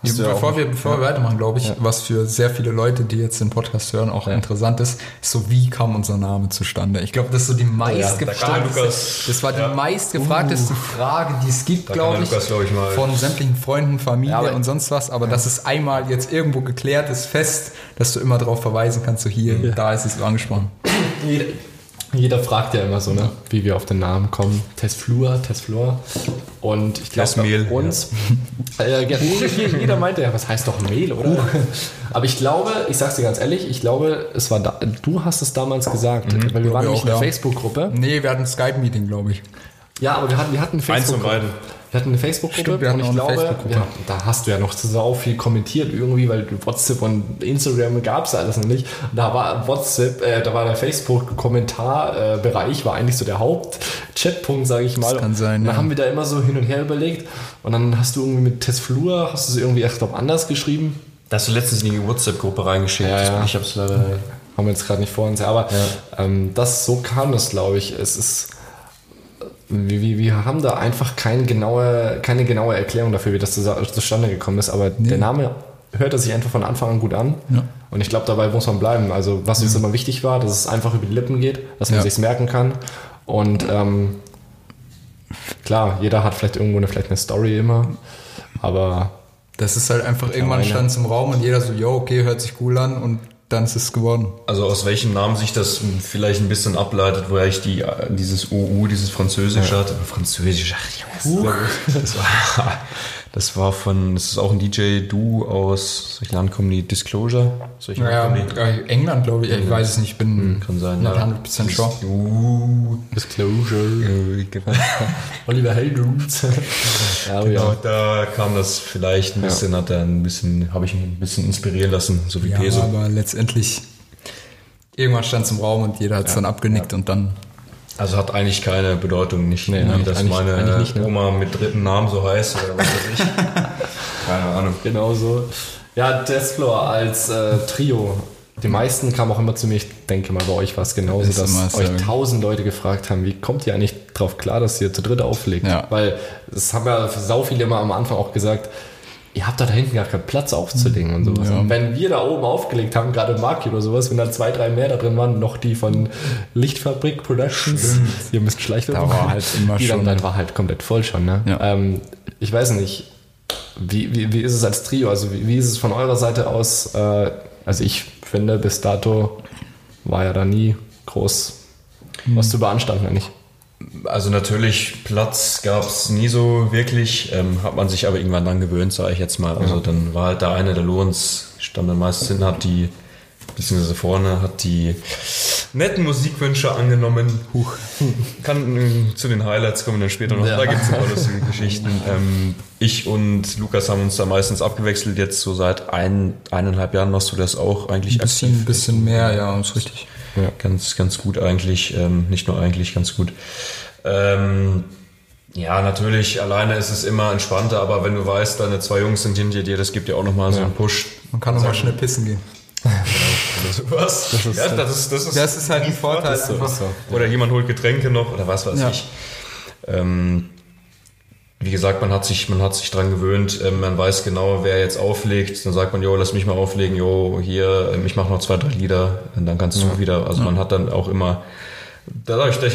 hast ja bevor wir, bevor wir weitermachen, glaube ich, was für sehr viele Leute, die jetzt den Podcast hören, auch interessant ist, ist so, wie kam unser Name zustande? Ich glaube, das ist so die meistgefragteste, das war die ja. meistgefragteste Frage, die es gibt, glaube ich, glaub ich, von sämtlichen Freunden, Familie Ja, und sonst was. Aber das ist einmal jetzt irgendwo geklärt, ist fest, dass du immer darauf verweisen kannst, so hier, da ist es so angesprochen. [laughs] Jeder, fragt ja immer so, ne, wie wir auf den Namen kommen. Testflur, Testflur. Und ich glaube, bei uns, [laughs] äh, ja, jeder meinte ja, was heißt doch Mehl, oder? [laughs] Aber ich glaube, ich sag's dir ganz ehrlich, ich glaube, es war da, du hast es damals gesagt, weil wir waren auch, in der ja. Facebook-Gruppe. Nee, wir hatten ein Skype-Meeting, glaube ich. Ja, aber wir hatten, wir hatten eine Eins von Facebook-Gruppe. Wir hatten eine Facebook-Gruppe und ich auch eine glaube, Facebook-Gruppe. ja, da hast du ja noch so viel kommentiert irgendwie, weil WhatsApp und Instagram gab's alles noch nicht. Da war WhatsApp, äh, da war der Facebook-Kommentarbereich, war eigentlich so der Haupt-Chatpunkt, sage ich mal. Das kann sein, Und dann ja. haben wir da immer so hin und her überlegt und dann hast du irgendwie mit Testflur, hast du es irgendwie echt glaub, anders geschrieben. Da hast du letztens in die WhatsApp-Gruppe reingeschickt. Ja, ja. Ich hab's leider. Haben wir jetzt gerade nicht vor uns, aber ähm, das so kam das, glaube ich. Es ist wir, wir, wir haben da einfach keine genaue, keine genaue Erklärung dafür, wie das zu- zustande gekommen ist, aber der Name hörte sich einfach von Anfang an gut an. Und ich glaube, dabei muss man bleiben. Also, was uns immer wichtig war, dass es einfach über die Lippen geht, dass man Ja. sich's merken kann. Und ähm, klar, jeder hat vielleicht irgendwo eine, vielleicht eine Story immer, aber Das ist halt einfach, irgendwann stand es im Raum und jeder so, jo, okay, hört sich cool an und dann ist es geworden. Also aus welchem Namen sich das vielleicht ein bisschen ableitet, woher ich die, dieses OU, dieses Französisch hatte. Französisch, ach, Junge, das war, von, das ist auch ein DJ, du aus, solchen Land kommen die Disclosure? Solche äh, England, glaube ich, ich weiß es nicht, ich bin die? Kann sein, not ja. 100% sure. Du, Disclosure, genau. [laughs] Oliver Heldroots. [laughs] ja, aber Genau, ja. da kam das vielleicht ein bisschen, hat er ein bisschen, habe ich mich ein bisschen inspirieren lassen, so wie Ja, Peso. aber letztendlich, irgendwann stand es im Raum und jeder hat es dann abgenickt und dann, Also hat eigentlich keine Bedeutung, nicht, Nee, ne, eigentlich- dass meine eigentlich nicht, ne? Oma mit dritten Namen so heißt oder was weiß ich. [laughs] keine Ahnung. Genau so. Ja, Deathfloor als äh, Trio. Die meisten kamen auch immer zu mir, ich denke mal, bei euch war es genauso, Ist dass euch tausend Leute gefragt haben, wie kommt ihr eigentlich drauf klar, dass ihr zu dritt auflegt? Ja. Weil es haben ja sau viele immer am Anfang auch gesagt, ihr habt da, da hinten gar keinen Platz aufzulegen und sowas. Ja. Und wenn wir da oben aufgelegt haben, gerade Marki oder sowas, wenn da zwei, drei mehr da drin waren, noch die von Lichtfabrik Productions, ihr müsst Schleichwerbung Da war halt immer die dann, schon- dann war halt komplett voll schon. Ne? Ja. Ähm, ich weiß nicht, wie, wie, wie ist es als Trio? Also wie, wie ist es von eurer Seite aus? Äh, also ich finde, bis dato war ja da nie groß was zu beanstanden eigentlich. Also natürlich, Platz gab es nie so wirklich, ähm, hat man sich aber irgendwann dann gewöhnt, sage ich jetzt mal. Also dann war halt der eine, der Lorenz, stand dann meistens hinten, hat die, beziehungsweise vorne, hat die netten Musikwünsche angenommen. Huch. [laughs] Kann äh, zu den Highlights kommen dann später noch. Ja. Da gibt es ein paar lustige Geschichten. Ähm, ich und Lukas haben uns da meistens abgewechselt. Jetzt so seit ein, eineinhalb Jahren machst du das auch eigentlich ein bisschen, aktiv. bisschen mehr, ja, ist richtig. Ganz, ganz gut eigentlich. Ähm, nicht nur eigentlich, ganz gut. Ähm, ja, natürlich, alleine ist es immer entspannter, aber wenn du weißt, deine zwei Jungs sind hinter dir, das gibt dir auch nochmal so einen Push. Man kann nochmal schnell pissen gehen. Was? Das ist, ja, das ist, das ist, Das ist halt ein Vorteil. so. Oder jemand holt Getränke noch oder was weiß Ja. ich. Ähm, wie gesagt, man hat sich, man hat sich dran gewöhnt, ähm, man weiß genau, wer jetzt auflegt. Dann sagt man, jo, lass mich mal auflegen, jo, hier, ähm, ich mache noch zwei, drei Lieder, und dann kannst du wieder. Also man hat dann auch immer, dadurch, dass,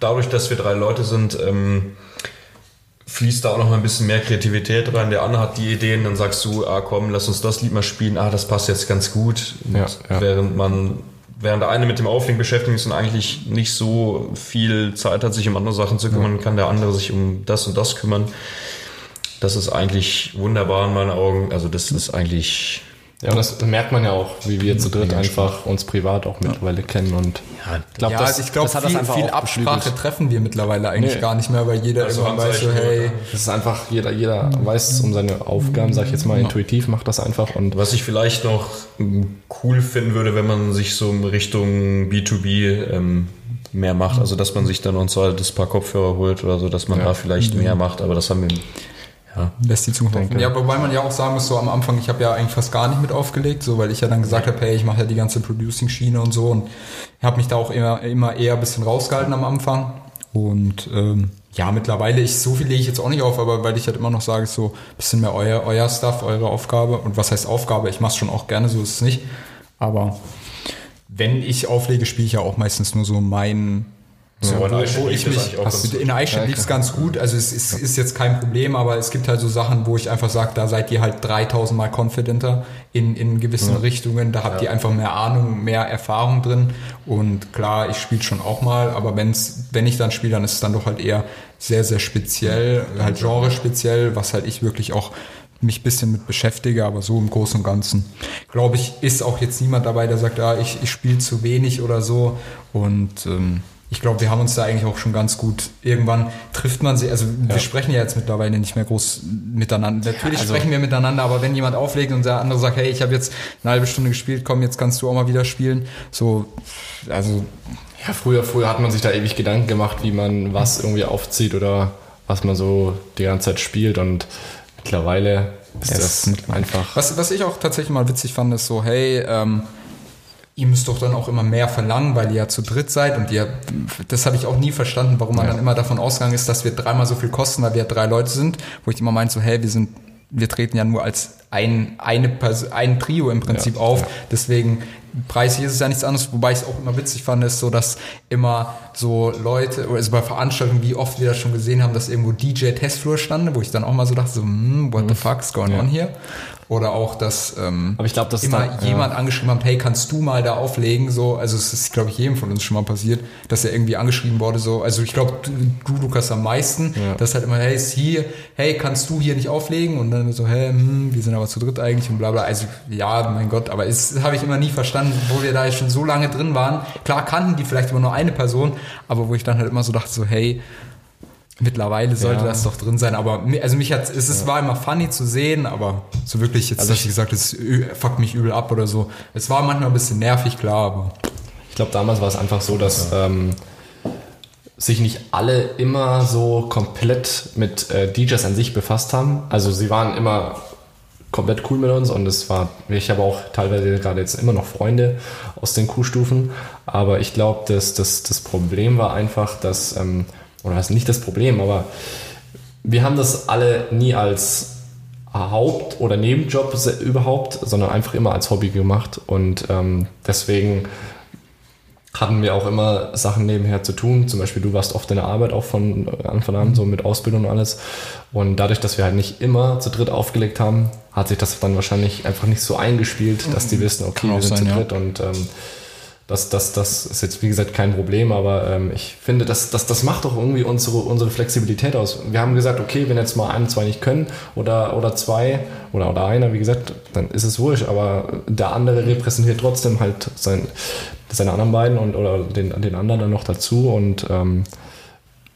dadurch, dass wir drei Leute sind, ähm, fließt da auch noch mal ein bisschen mehr Kreativität rein. Der andere hat die Ideen, dann sagst du, ah komm, lass uns das Lied mal spielen, ah, das passt jetzt ganz gut. Ja, ja. Während man, während der eine mit dem Auflegen beschäftigt ist und eigentlich nicht so viel Zeit hat, sich um andere Sachen zu kümmern, kann der andere sich um das und das kümmern. Das ist eigentlich wunderbar in meinen Augen. Also das ist eigentlich Ja, und das merkt man ja auch, wie wir zu dritt einfach uns privat auch mittlerweile kennen und ich glaube, ja, das, ich glaube, das hat viel, viel Absprache beflügelt. treffen wir mittlerweile eigentlich Nee. gar nicht mehr, weil jeder Also irgendwann weiß so, hey? Das ist einfach, jeder, jeder weiß um seine Aufgaben, sag ich jetzt mal, intuitiv macht das einfach und Was ich vielleicht noch mm, cool finden würde, wenn man sich so in Richtung B2B ähm, mehr macht, also dass man sich dann und so das paar Kopfhörer holt oder so, dass man da vielleicht mehr macht, aber das haben wir, ja, lässt die Zukunft offen. Ja, wobei man ja auch sagen muss, so am Anfang, ich habe ja eigentlich fast gar nicht mit aufgelegt, so weil ich ja dann gesagt habe, hey, ich mache ja die ganze Producing-Schiene und so und habe mich da auch immer, immer eher ein bisschen rausgehalten am Anfang. Und ähm, ja, mittlerweile, ich so viel lege ich jetzt auch nicht auf, aber weil ich halt immer noch sage, so ein bisschen mehr euer, euer Stuff, eure Aufgabe. Und was heißt Aufgabe? Ich mache schon auch gerne, so ist es nicht. Aber wenn ich auflege, spiele ich ja auch meistens nur so mein so, Ja, in wo, Eichstätt wo lief ich mich, ganz in Eichstätt lief es ganz gut, also es ist, ist jetzt kein Problem, aber es gibt halt so Sachen, wo ich einfach sage, da seid ihr halt 3000 Mal confidenter in, in gewissen Richtungen, da habt ihr einfach mehr Ahnung, mehr Erfahrung drin. Und klar, ich spiele schon auch mal, aber wenn's, wenn ich dann spiele, dann ist es dann doch halt eher sehr, sehr speziell, halt genre speziell, was halt ich wirklich auch mich ein bisschen mit beschäftige, aber so im Großen und Ganzen, glaube ich, ist auch jetzt niemand dabei, der sagt, ah, ich, ich spiele zu wenig oder so. Und ähm, ich glaube, wir haben uns da eigentlich auch schon ganz gut. Irgendwann trifft man sie, also wir sprechen ja jetzt mittlerweile nicht mehr groß miteinander. Natürlich also- sprechen wir miteinander, aber wenn jemand auflegt und der andere sagt, hey, ich habe jetzt eine halbe Stunde gespielt, komm, jetzt kannst du auch mal wieder spielen. So, also ja, früher, früher hat man sich da ewig Gedanken gemacht, wie man was irgendwie aufzieht oder was man so die ganze Zeit spielt und mittlerweile ist Ja, das einfach. Was, was ich auch tatsächlich mal witzig fand, ist so, hey, ähm, ihr müsst doch dann auch immer mehr verlangen, weil ihr ja zu dritt seid und ihr, das habe ich auch nie verstanden, warum man dann immer davon ausgegangen ist, dass wir dreimal so viel kosten, weil wir ja drei Leute sind, wo ich immer meinte so, hey, wir sind, wir treten ja nur als ein, eine Person, ein Trio im Prinzip Ja, auf, ja. deswegen preislich ist es ja nichts anderes, wobei ich es auch immer witzig fand, ist so, dass immer so Leute, also bei Veranstaltungen, wie oft wir das schon gesehen haben, dass irgendwo DJ Testflur stand, wo ich dann auch mal so dachte, so, hm, what the fuck's going Ja. on here? Oder auch, dass ähm, Aber ich glaube, das immer ja. jemand angeschrieben hat, hey, kannst du mal da auflegen? So, also es ist, glaube ich, jedem von uns schon mal passiert, dass er irgendwie angeschrieben wurde. So, also ich glaube, du, Lukas, am meisten, Ja. dass halt immer, hey, ist hier, hey, kannst du hier nicht auflegen? Und dann so, hey, hm, wir sind aber zu dritt eigentlich und bla bla. Also ja, mein Gott, aber es habe ich immer nie verstanden, wo wir da schon so lange drin waren. Klar kannten die vielleicht immer nur eine Person, aber wo ich dann halt immer so dachte, so, hey, Mittlerweile sollte Ja. das doch drin sein, aber also mich hat es es war immer funny zu sehen, aber so wirklich jetzt, Also dass ich gesagt, es fuckt mich übel ab oder so. Es war manchmal ein bisschen nervig, klar, aber Ich glaube, damals war es einfach so, dass ähm, sich nicht alle immer so komplett mit äh, DJs an sich befasst haben. Also sie waren immer komplett cool mit uns und es war, ich habe auch teilweise gerade jetzt immer noch Freunde aus den Q-Stufen, aber ich glaube, dass das, das Problem war einfach, dass, ähm, oder was nicht das Problem, aber wir haben das alle nie als Haupt- oder Nebenjob überhaupt, sondern einfach immer als Hobby gemacht und ähm, deswegen hatten wir auch immer Sachen nebenher zu tun. Zum Beispiel, du warst oft in der Arbeit auch von Anfang an, so mit Ausbildung und alles. Und dadurch, dass wir halt nicht immer zu dritt aufgelegt haben, hat sich das dann wahrscheinlich einfach nicht so eingespielt, dass die wissen, okay, wir sind sein, zu ja. dritt und ähm, das, das, das ist jetzt, wie gesagt, kein Problem, aber ähm, ich finde, das, das, das macht doch irgendwie unsere, unsere Flexibilität aus. Wir haben gesagt, okay, wenn jetzt mal ein, zwei nicht können oder, oder zwei oder, oder einer, wie gesagt, dann ist es wurscht, aber der andere repräsentiert trotzdem halt sein, seine anderen beiden und, oder den, den anderen dann noch dazu und ähm,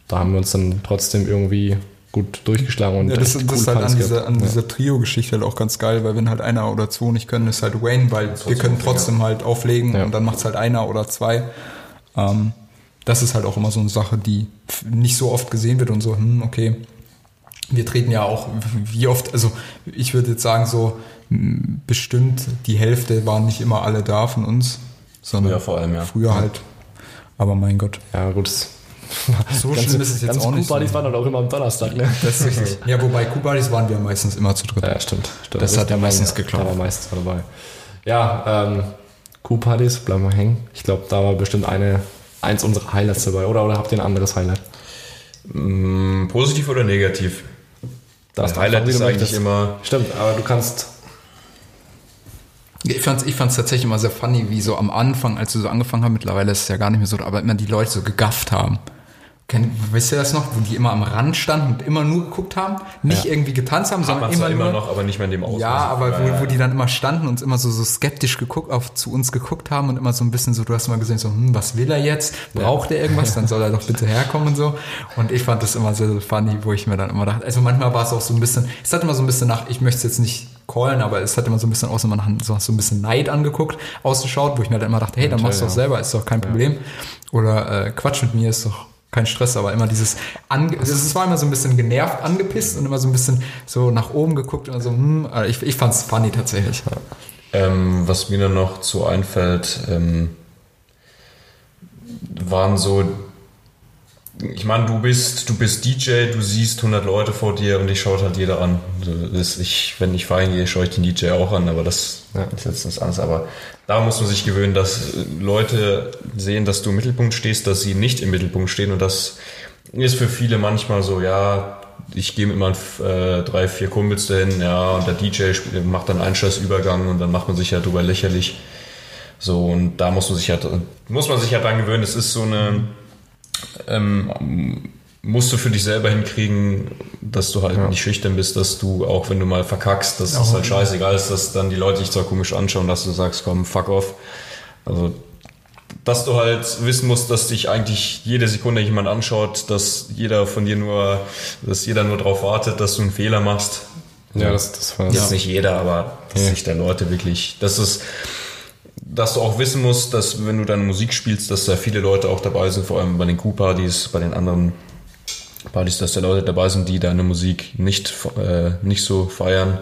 da haben wir uns dann trotzdem irgendwie gut durchgeschlagen und ja, das, das ist halt an dieser, an Ja. dieser Trio-Geschichte halt auch ganz geil, weil wenn halt einer oder zwei nicht können, ist halt Wayne, weil wir können trotzdem halt auflegen Ja. und dann macht's halt einer oder zwei. Ähm, das ist halt auch immer so eine Sache, die nicht so oft gesehen wird und so, hm, okay. Wir treten ja auch, wie oft, also ich würde jetzt sagen, so bestimmt die Hälfte waren nicht immer alle da von uns, sondern Früher vor allem, ja. früher halt. Aber mein Gott. ja, gut. das- [laughs] So ganze- schlimm ist es jetzt auch nicht. Q-Partys So. waren dann auch immer am Donnerstag, ne? [laughs] Das ist richtig. Ja, wobei Q-Buddies waren wir meistens immer zu dritt. Ja, stimmt. stimmt. Das hat ja meistens geklappt. Da war meistens dabei. Ja, ähm, Q-Partys, bleiben wir hängen. Ich glaube, da war bestimmt eine, eins unserer Highlights dabei. Oder, oder habt ihr ein anderes Highlight? Mm, positiv oder negativ? Das Das Highlight ist eigentlich immer, Stimmt, aber du kannst. Ich fand's, ich fand's tatsächlich immer sehr funny, wie so am Anfang, als wir so angefangen haben, mittlerweile ist es ja gar nicht mehr so, aber immer die Leute so gegafft haben. Kennt, wisst ihr das noch, wo die immer am Rand standen und immer nur geguckt haben? Nicht irgendwie getanzt haben, sondern immer immer nur. noch, aber nicht mehr in dem Ausmaß. Ja, aber wo, ja. wo die dann immer standen und immer so, so skeptisch geguckt, auf zu uns geguckt haben und immer so ein bisschen so, du hast mal gesehen, so, hm, was will er jetzt? Braucht er irgendwas? Dann soll er doch bitte herkommen und so. Und ich fand das immer sehr, sehr funny, wo ich mir dann immer dachte, also manchmal war es auch so ein bisschen, es hat immer so ein bisschen nach, ich möchte es jetzt nicht callen, aber es hat immer so ein bisschen aus, man so, so ein bisschen Neid angeguckt, ausgeschaut, wo ich mir dann immer dachte, hey, dann machst du doch selber, ist doch kein Problem. Oder äh, Quatsch mit mir, ist doch kein Stress, aber immer dieses, ange es war immer so ein bisschen genervt, angepisst und immer so ein bisschen so nach oben geguckt und so, hm, also ich, ich fand's funny tatsächlich. Ähm, was mir dann noch so einfällt, ähm, waren so, ich meine, du bist, du bist DJ, du siehst 100 Leute vor dir und dich schaut halt jeder an. Das ich, wenn ich feiern gehe, schaue ich den DJ auch an, aber das ist jetzt was anderes. Aber da muss man sich gewöhnen, dass Leute sehen, dass du im Mittelpunkt stehst, dass sie nicht im Mittelpunkt stehen und das ist für viele manchmal so, ja, ich gehe mit meinen äh, drei, vier Kumpels dahin, ja, und der DJ spielt, macht dann einen Scheißübergang und dann macht man sich ja drüber lächerlich. So, und da muss man sich halt, muss man sich halt dran gewöhnen. Es ist so eine, ähm, musst du für dich selber hinkriegen, dass du halt nicht schüchtern bist, dass du, auch wenn du mal verkackst, dass es halt scheißegal ist, dass dann die Leute dich zwar komisch anschauen, dass du sagst, komm, fuck off. Also, dass du halt wissen musst, dass dich eigentlich jede Sekunde jemand anschaut, dass jeder von dir nur, dass jeder nur darauf wartet, dass du einen Fehler machst. Ja, das, das war Jetzt nicht jeder, aber dass Ja. sich der Leute wirklich, das ist, dass du auch wissen musst, dass wenn du deine Musik spielst, dass da viele Leute auch dabei sind, vor allem bei den Q-Partys, bei den anderen Partys, dass da Leute dabei sind, die deine Musik nicht, äh, nicht so feiern.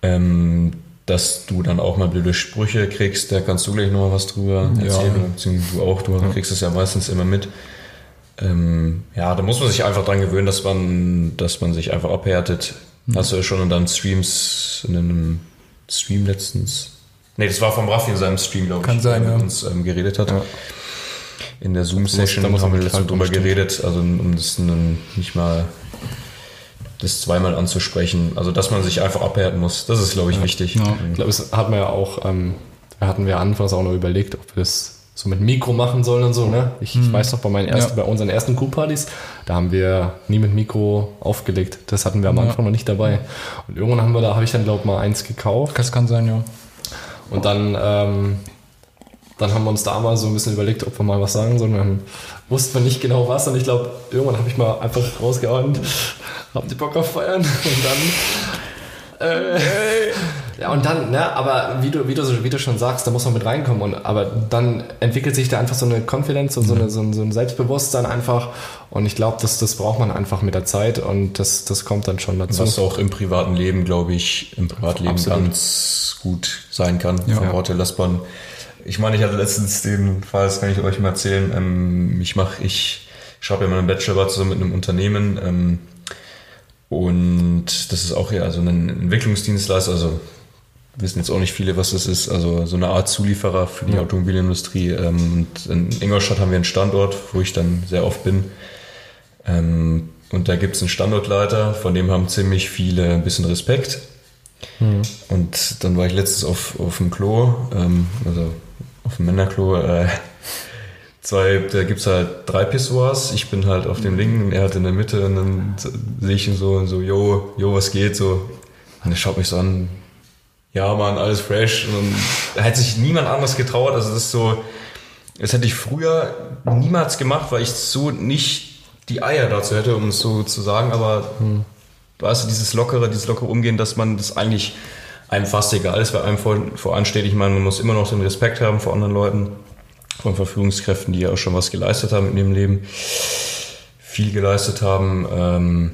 Ähm, dass du dann auch mal blöde Sprüche kriegst, da kannst du gleich noch mal was drüber erzählen, beziehungsweise du auch, du kriegst es ja meistens immer mit. Ähm, ja, da muss man sich einfach dran gewöhnen, dass man, dass man sich einfach abhärtet. Hast du ja schon in deinen Streams, in einem Stream letztens, nee, das war vom Raffi in seinem Stream, glaube ich, Kann sein, ja. uns ähm, geredet hat. In der Zoom-Session man haben wir letztens drüber geredet, also um das nun nicht mal das zweimal anzusprechen, also dass man sich einfach abhärten muss, das ist, glaube ich, wichtig. Ja. Ich glaube, das hatten wir ja auch, ähm, da hatten wir anfangs auch noch überlegt, ob wir das so mit Mikro machen sollen und so, ne? Ich, ich weiß noch, bei meinen ersten, Ja. bei unseren ersten Crew-Partys, da haben wir nie mit Mikro aufgelegt. Das hatten wir am Anfang noch nicht dabei. Und irgendwann haben wir da, habe ich dann, glaube ich, mal eins gekauft. Das kann sein, ja. Und dann, ähm, dann haben wir uns da mal so ein bisschen überlegt, ob wir mal was sagen sollen. Dann wussten wir nicht genau was. Und ich glaube, irgendwann habe ich mal einfach rausgehauen, habt ihr Bock auf Feiern? Und dann, äh, ja, und dann, ne, aber wie du, wie, du, so- wie du schon sagst, da muss man mit reinkommen. Und, aber dann entwickelt sich da einfach so eine Confidence und so, eine, so, ein, so ein Selbstbewusstsein einfach. Und ich glaube, das, das braucht man einfach mit der Zeit und das, das kommt dann schon dazu. Was auch im privaten Leben, glaube ich, im Privatleben Absolut. ganz gut sein kann. Ja. Vom Hotel Lassbahn. Ich meine, ich hatte letztens den Fall, das kann ich euch mal erzählen. Ähm, ich mache, ich schreibe ja meinen Bachelor zusammen mit einem Unternehmen. Ähm, und das ist auch ja also ein Entwicklungsdienstleister, also wissen jetzt auch nicht viele, was das ist. Also so eine Art Zulieferer für die Automobilindustrie. Ähm, und in Ingolstadt haben wir einen Standort, wo ich dann sehr oft bin. Ähm, und da gibt es einen Standortleiter, von dem haben ziemlich viele ein bisschen Respekt. Und dann war ich letztens auf, auf dem Klo, ähm, also auf dem Männerklo. Äh, [laughs] zwei, da gibt's halt drei Pissoirs. Ich bin halt auf dem linken und er halt in der Mitte. Und dann sehe ich ihn so und so, yo, yo, was geht? So. Und er schaut mich so an, ja, Mann, alles fresh. Und da hat sich niemand anders getraut. Also das ist so, das hätte ich früher niemals gemacht, weil ich so nicht die Eier dazu hätte, um es so zu sagen. Aber weißt du, dieses lockere, dieses lockere Umgehen, dass man das eigentlich einem fast egal ist, weil einem vor, voran steht. Ich meine, man muss immer noch den Respekt haben vor anderen Leuten, von Verfügungskräften, die ja auch schon was geleistet haben in ihrem Leben, viel geleistet haben. Ähm,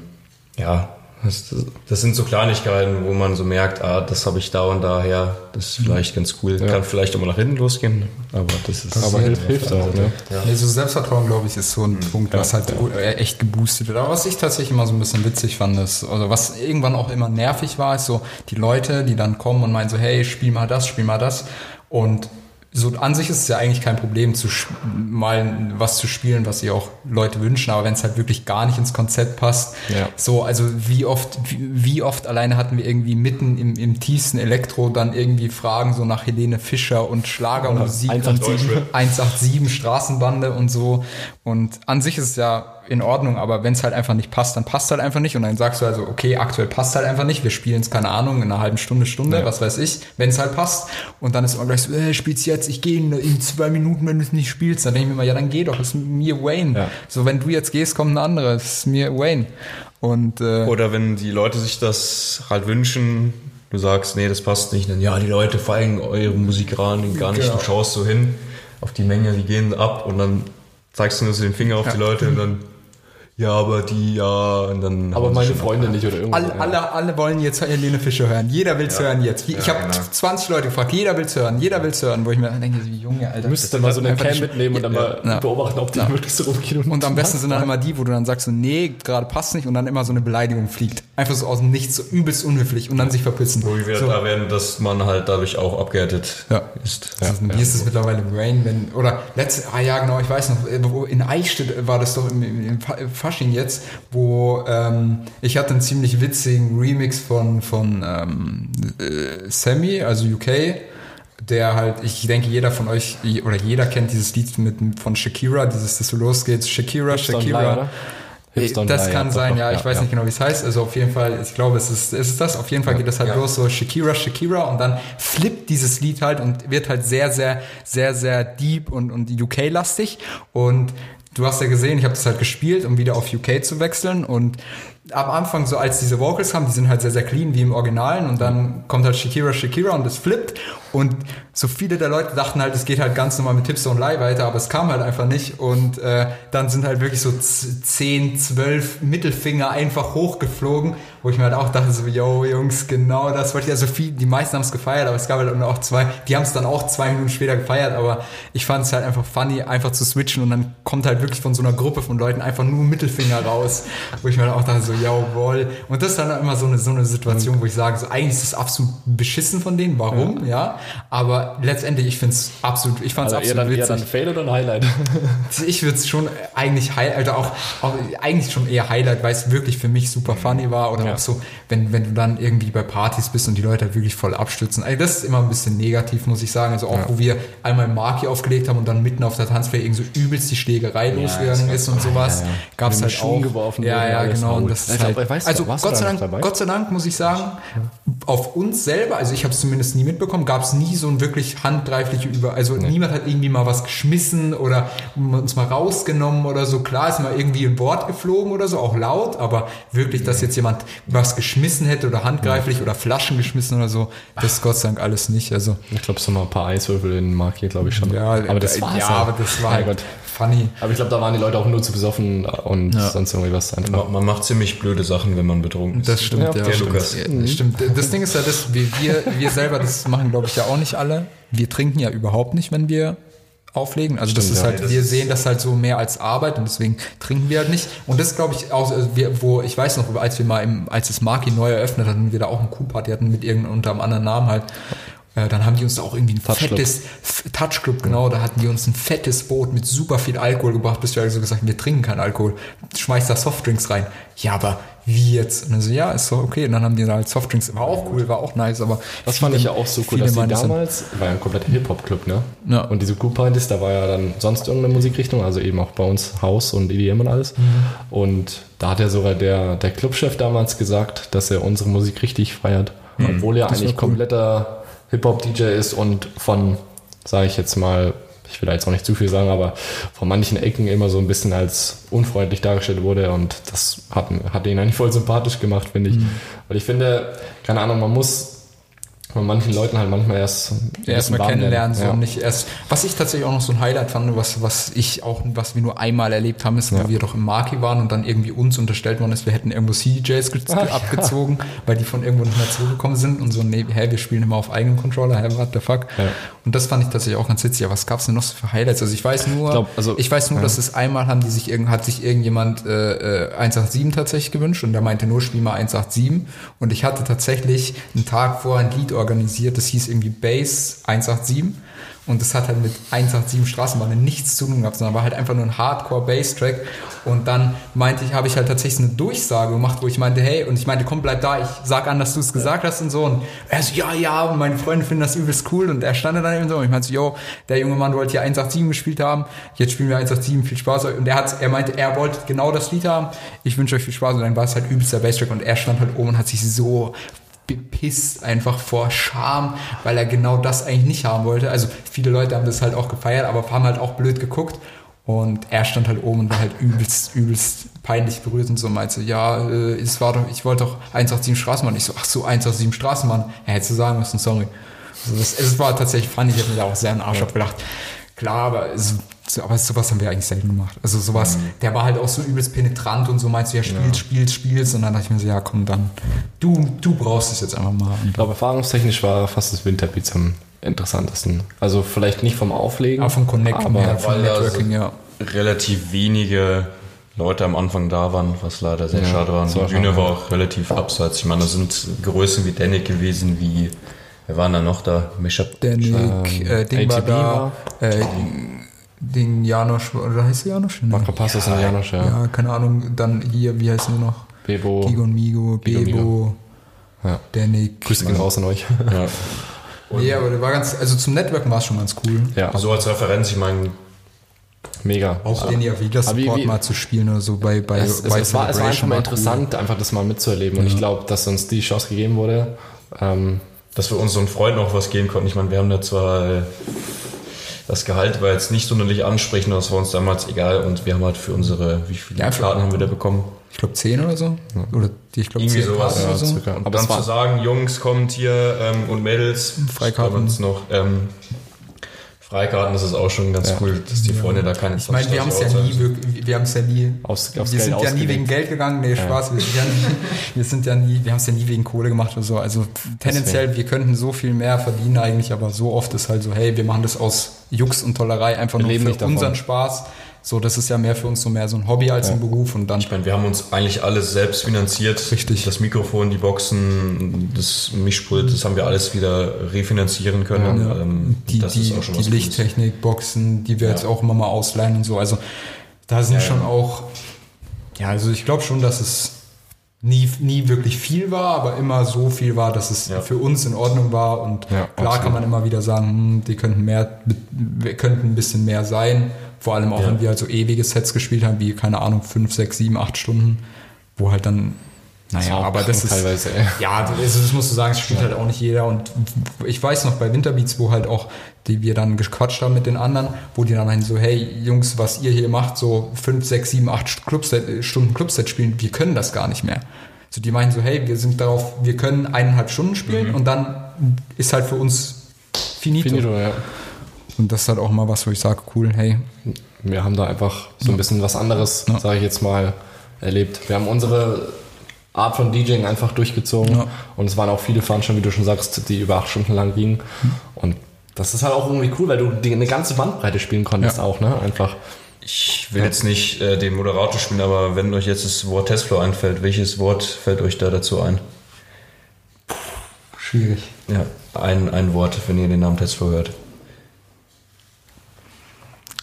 ja, das, das sind so Kleinigkeiten, wo man so merkt, ah, das habe ich da und daher, das ist vielleicht ganz cool. Kann vielleicht auch mal nach hinten losgehen, aber das ist aber hilft, hilft auch, ne? Nee, so Selbstvertrauen, glaube ich, ist so ein Punkt, was halt äh, echt geboostet wird. Aber was ich tatsächlich immer so ein bisschen witzig fand, ist, also was irgendwann auch immer nervig war, ist so die Leute, die dann kommen und meinen so, hey, spiel mal das, spiel mal das. Und so an sich ist es ja eigentlich kein Problem, zu mal was zu spielen, was sich auch Leute wünschen, aber wenn es halt wirklich gar nicht ins Konzept passt, Ja. so, also wie oft, wie, wie oft alleine hatten wir irgendwie mitten im, im tiefsten Elektro dann irgendwie Fragen so nach Helene Fischer und Schlagermusik. 187. und 187 Straßenbande und so. Und an sich ist es ja in Ordnung, aber wenn es halt einfach nicht passt, dann passt halt einfach nicht. Und dann sagst du also, okay, aktuell passt halt einfach nicht. Wir spielen es, keine Ahnung, in einer halben Stunde, Stunde, Ja. was weiß ich, wenn es halt passt. Und dann ist immer gleich so, äh, spiel's jetzt, ich gehe in, in zwei Minuten, wenn du es nicht spielst. Dann denke ich mir immer, ja, dann geh doch, ist mir Wayne. Ja. So, wenn du jetzt gehst, kommt ein anderer, ist mir Wayne. Und äh, Oder wenn die Leute sich das halt wünschen, du sagst, nee, das passt nicht, dann ja, die Leute feigen eure Musik ran, gar nicht, Genau. du schaust so hin auf die Menge, die gehen ab und dann zeigst du nur so den Finger auf die Leute und dann, ja, aber die, ja, und dann. Aber meine. Freunde nicht oder irgendwas. Alle, alle, alle wollen jetzt Helene Fischer hören. Jeder will's hören jetzt. Ich Ja, habe genau. 20 Leute gefragt, jeder will's hören, jeder will's hören, wo ich mir denke, wie Junge, Alter. Du müsstest dann mal so eine Cam mitnehmen und dann mal Ja. beobachten, ob die wirklich so rumgehen. Und am besten sind dann immer die, wo du dann sagst so, nee, gerade passt nicht und dann immer so eine Beleidigung fliegt. Einfach so aus dem Nichts, so übelst unhöflich und dann sich verpissen. Wo wir so. da werden, dass man halt dadurch auch abgehärtet Ja. ist. Das ist, wie ist es mittlerweile Rain, wenn, oder letzte, ah ja genau, ich weiß noch, äh, wo in Eichstätt war das doch im, im, im Fasching jetzt, wo ähm, ich hatte einen ziemlich witzigen Remix von, von ähm, äh, Sammy, also UK, der halt, ich denke, jeder von euch, oder jeder kennt dieses Lied mit, von Shakira, dieses, das so losgeht, Shakira, Shakira. don't Das kann ja, sein, doch, ja, ich weiß nicht genau, wie es heißt. Also auf jeden Fall, ich glaube, es ist, es ist das. Auf jeden Fall geht das halt Ja. los, so Shakira, Shakira und dann flippt dieses Lied halt und wird halt sehr, sehr, sehr, sehr deep und, und UK-lastig. Und du hast ja gesehen, ich habe das halt gespielt, um wieder auf UK zu wechseln und am Anfang, so als diese Vocals kamen, die sind halt sehr, sehr clean wie im Originalen und dann kommt halt Shakira, Shakira und es flippt und so viele der Leute dachten halt, es geht halt ganz normal mit Hips und Lie weiter, aber es kam halt einfach nicht und äh, dann sind halt wirklich so z- 10, 12 Mittelfinger einfach hochgeflogen, wo ich mir halt auch dachte so, yo Jungs, genau das wollte ich, also viel, die meisten haben es gefeiert, aber es gab halt auch zwei, die haben es dann auch zwei Minuten später gefeiert, aber ich fand es halt einfach funny, einfach zu switchen und dann kommt halt wirklich von so einer Gruppe von Leuten einfach nur Mittelfinger raus, wo ich mir halt auch dachte so, jawohl. Und das ist dann immer so eine, so eine Situation, wo ich sage, so eigentlich ist es absolut beschissen von denen, warum, ja, aber letztendlich, ich finde es absolut, ich fand es Also eher absolut dann, eher witzig. dann Fail oder ein Highlight? Ich würde es schon eigentlich Highlight, also auch, auch eigentlich schon eher Highlight, weil es wirklich für mich super funny war oder Ja. auch so, wenn, wenn du dann irgendwie bei Partys bist und die Leute halt wirklich voll abstürzen. Also das ist immer ein bisschen negativ, muss ich sagen. Also auch, wo wir einmal Marki aufgelegt haben und dann mitten auf der Tanzfläche irgendwie so übelst die Schlägerei losgegangen ist und sowas, ja, ja. gab es halt auch. geworfen ja, ja, genau. Und das ist glaub, halt, weißt du, also Gott sei da Dank? Gott sei Dank muss ich sagen, auf uns selber, also ich habe es zumindest nie mitbekommen, gab es nie so ein wirklich handgreifliche Über, also niemand hat irgendwie mal was geschmissen oder uns mal rausgenommen oder so. Klar ist mal irgendwie ein Wort geflogen oder so, auch laut, aber wirklich, dass jetzt jemand was geschmissen hätte oder handgreiflich oder Flaschen geschmissen oder so, das ist Gott sei Dank alles nicht. Also Ich glaube, so mal ein paar Eiswürfel in Mark hier, glaube ich schon. ja, aber das äh, war's ja, halt. aber das war halt. Funny. Aber ich glaube, da waren die Leute auch nur zu besoffen und sonst irgendwie was einfach. Man, man macht ziemlich blöde Sachen, wenn man betrunken ist. Das stimmt, Ja, ja. der stimmt. Lukas. Ja, das stimmt. Das Ding ist ja das, wir, wir, wir selber, das machen glaube ich ja auch nicht alle. Wir trinken ja überhaupt nicht, wenn wir auflegen. Also das Stimmt, ist ja. halt, Das wir ist- sehen das halt so mehr als Arbeit und deswegen trinken wir halt nicht. Und das glaube ich auch, also wir, wo, ich weiß noch, als wir mal im, als das Marki neu eröffnet hatten, wir da auch einen Coup-Party hatten mit irgendeinem unter einem anderen Namen halt. Äh, Dann haben die uns da auch irgendwie ein Touch fettes F- Touch Club, genau, da hatten die uns ein fettes Boot mit super viel Alkohol gebracht, bis wir also gesagt haben, wir trinken keinen Alkohol. Schmeißt da Softdrinks rein. Ja, aber wie jetzt? Und dann so, ja, ist doch okay. Und dann haben die da halt Softdrinks, war auch cool, war auch nice, aber Das fand ich ja auch so cool, viele dass die das sind- damals, war ja ein kompletter Hip-Hop-Club, ne? Ja. Und diese Group Partys, da war ja dann sonst irgendeine Musikrichtung, also eben auch bei uns House und EDM und alles. Mhm. Und da hat ja sogar der, der Clubchef damals gesagt, dass er unsere Musik richtig feiert. Obwohl er Mhm. Das eigentlich cool. kompletter Hip-Hop-DJ ist und von, sage ich jetzt mal, ich will da jetzt auch nicht zu viel sagen, aber von manchen Ecken immer so ein bisschen als unfreundlich dargestellt wurde und das hat, hat ihn eigentlich voll sympathisch gemacht, finde ich. Mhm. Weil ich finde, keine Ahnung, man muss von manchen Leuten halt manchmal erst erstmal warm kennenlernen, so werden. und nicht erst. Was ich tatsächlich auch noch so ein Highlight fand, was, was ich auch, was wir nur einmal erlebt haben, ist, Ja. wir doch im Marki waren und dann irgendwie uns unterstellt worden ist, wir hätten irgendwo CDJs Ach, ja. abgezogen, weil die von irgendwo nicht mehr zurückgekommen sind und so, nee, hä, wir spielen immer auf eigenem Controller, hä, what the fuck? Ja. Und das fand ich tatsächlich auch ganz witzig. Aber was gab's denn noch so für Highlights? Also ich weiß nur, Ich glaub, also- ich weiß nur, ja. dass es einmal haben die sich irgend, hat sich irgendjemand äh, äh, 187 tatsächlich gewünscht und der meinte nur, spiel mal 187. Und ich hatte tatsächlich einen Tag vorher ein Lied organisiert, das hieß irgendwie Bass 187. Und das hat halt mit 187 Straßenbahn nichts zu tun gehabt, sondern war halt einfach nur ein Hardcore-Bass-Track. Und dann meinte ich, habe ich halt tatsächlich eine Durchsage gemacht, wo ich meinte, hey, und ich meinte, komm, bleib da, ich sag an, dass du es gesagt hast und so. Und er so, ja, ja, und meine Freunde finden das übelst cool. Und er stand dann eben so. Und ich meinte so, yo, der junge Mann wollte hier 187 gespielt haben, jetzt spielen wir 187, viel Spaß. Und er, hat, er meinte, er wollte genau das Lied haben. Ich wünsche euch viel Spaß. Und dann war es halt übelst der Bass-Track. Und er stand halt oben und hat sich so bepisst einfach vor Scham, weil er genau das eigentlich nicht haben wollte. Also viele Leute haben das halt auch gefeiert, aber haben halt auch blöd geguckt. Und er stand halt oben und war halt übelst, übelst peinlich berührt und so meinte, ja, äh, es war doch, ich wollte doch 187 Straßenbahn. Ich so, ach so, 187 Straßenbahn. Er hätte sagen müssen, sorry. Also das, es war tatsächlich funny, ich habe mir da auch sehr einen Arsch abgelacht. Klar, aber es, aber sowas haben wir eigentlich selten gemacht. Also sowas, mhm. der war halt auch so übelst penetrant und so meinst du, ja, spielst, ja. spielst, spielst. Und dann dachte ich mir so, ja, komm, dann, du, du brauchst es jetzt einfach mal. Ich glaube, erfahrungstechnisch war fast das Winterbeats am interessantesten. Also vielleicht nicht vom Auflegen. Aber vom Connect, aber her, vom Networking, ja. Relativ wenige Leute am Anfang da waren, was leider sehr ja, schade war. Die Bühne war auch relativ abseits. Ich meine, da sind Größen wie Danik gewesen, wie Wer waren da noch da? Mishap. Danik, ähm, äh, Ding war da. Äh, Ding Janosch, oder heißt der Janosch? Nee. Makropassos ja, und Janosch, ja. Ja, keine Ahnung. Dann hier, wie heißen die noch? Bebo. Gigon Migo, Bebo. Migo. Ja. Danik. Grüße gehen raus an euch. Ja. nee, aber der war ganz, also zum Networken war es schon ganz cool. Ja. So als Referenz, ich meine, Mega. Auch den ja wieder Support mal zu spielen oder so bei, bei es, es, es, war, es war einfach mal interessant, cool. einfach das mal mitzuerleben. Ja. Und ich glaube, dass uns die Chance gegeben wurde. Ähm, dass wir unseren Freunden auch was geben konnten. Ich meine, wir haben da zwar äh, das Gehalt war jetzt nicht sonderlich ansprechend, das war uns damals egal und wir haben halt für unsere, wie viele ja, Karten haben wir da bekommen? Ich glaube 10 oder so. Oder die, ich glaube Irgendwie sowas. Oder so. Ja, und Aber dann zu sagen, Jungs, kommt hier ähm, und Mädels, Freikarten. uns noch ähm, Freikarten, das ist auch schon ganz ja. cool, dass die Freunde da keine Ich meine, wir haben es ja nie wirklich, wir haben es ja nie, Aus, wir sind Geld ja nie wegen Geld gegangen, nee, Spaß, wir sind ja nie, [laughs] wir sind ja nie, wir haben es ja nie wegen Kohle gemacht oder so, also tendenziell, Deswegen. wir könnten so viel mehr verdienen eigentlich, aber so oft ist halt so, hey, wir machen das aus Jux und Tollerei einfach wir nur für unseren Spaß so, das ist ja mehr für uns so mehr so ein Hobby als ja. ein Beruf und dann. Ich meine, wir haben uns eigentlich alles selbst finanziert. Richtig. Das Mikrofon, die Boxen, das Mischpult, das haben wir alles wieder refinanzieren können. Ja. Ähm, die, das die, ist auch schon die Lichttechnik, Boxen, die wir ja. jetzt auch immer mal ausleihen und so. Also da sind schon auch, ja, also ich glaube schon, dass es nie, nie wirklich viel war, aber immer so viel war, dass es ja. für uns in Ordnung war. Und ja, klar absolut. kann man immer wieder sagen, hm, die könnten mehr, wir könnten ein bisschen mehr sein. Vor allem auch, ja. wenn wir halt so ewige Sets gespielt haben, wie, keine Ahnung, fünf, sechs, sieben, acht Stunden, wo halt dann naja, das aber das ist teilweise. Ey. Ja, also das musst du sagen, es spielt ja. halt auch nicht jeder. Und ich weiß noch bei Winterbeats, wo halt auch die wir dann gequatscht haben mit den anderen, wo die dann meinen so, hey Jungs, was ihr hier macht, so fünf, sechs, sieben, acht Clubset, Stunden Clubset spielen, wir können das gar nicht mehr. So die meinen so, hey, wir sind darauf, wir können eineinhalb Stunden spielen mhm. und dann ist halt für uns finito. finito ja. Und das ist halt auch mal was, wo ich sage, cool, hey. Wir haben da einfach so ein bisschen was anderes, ja. sage ich jetzt mal, erlebt. Wir haben unsere Art von DJing einfach durchgezogen ja. und es waren auch viele Veranstaltungen, wie du schon sagst, die über acht Stunden lang gingen. Mhm. Und das ist halt auch irgendwie cool, weil du die, eine ganze Bandbreite spielen konntest ja. auch, ne? Einfach. Ich will jetzt nicht äh, den Moderator spielen, aber wenn euch jetzt das Wort Testflow einfällt, welches Wort fällt euch da dazu ein? Schwierig. Ja, ein, ein Wort, wenn ihr den Namen Testflow hört.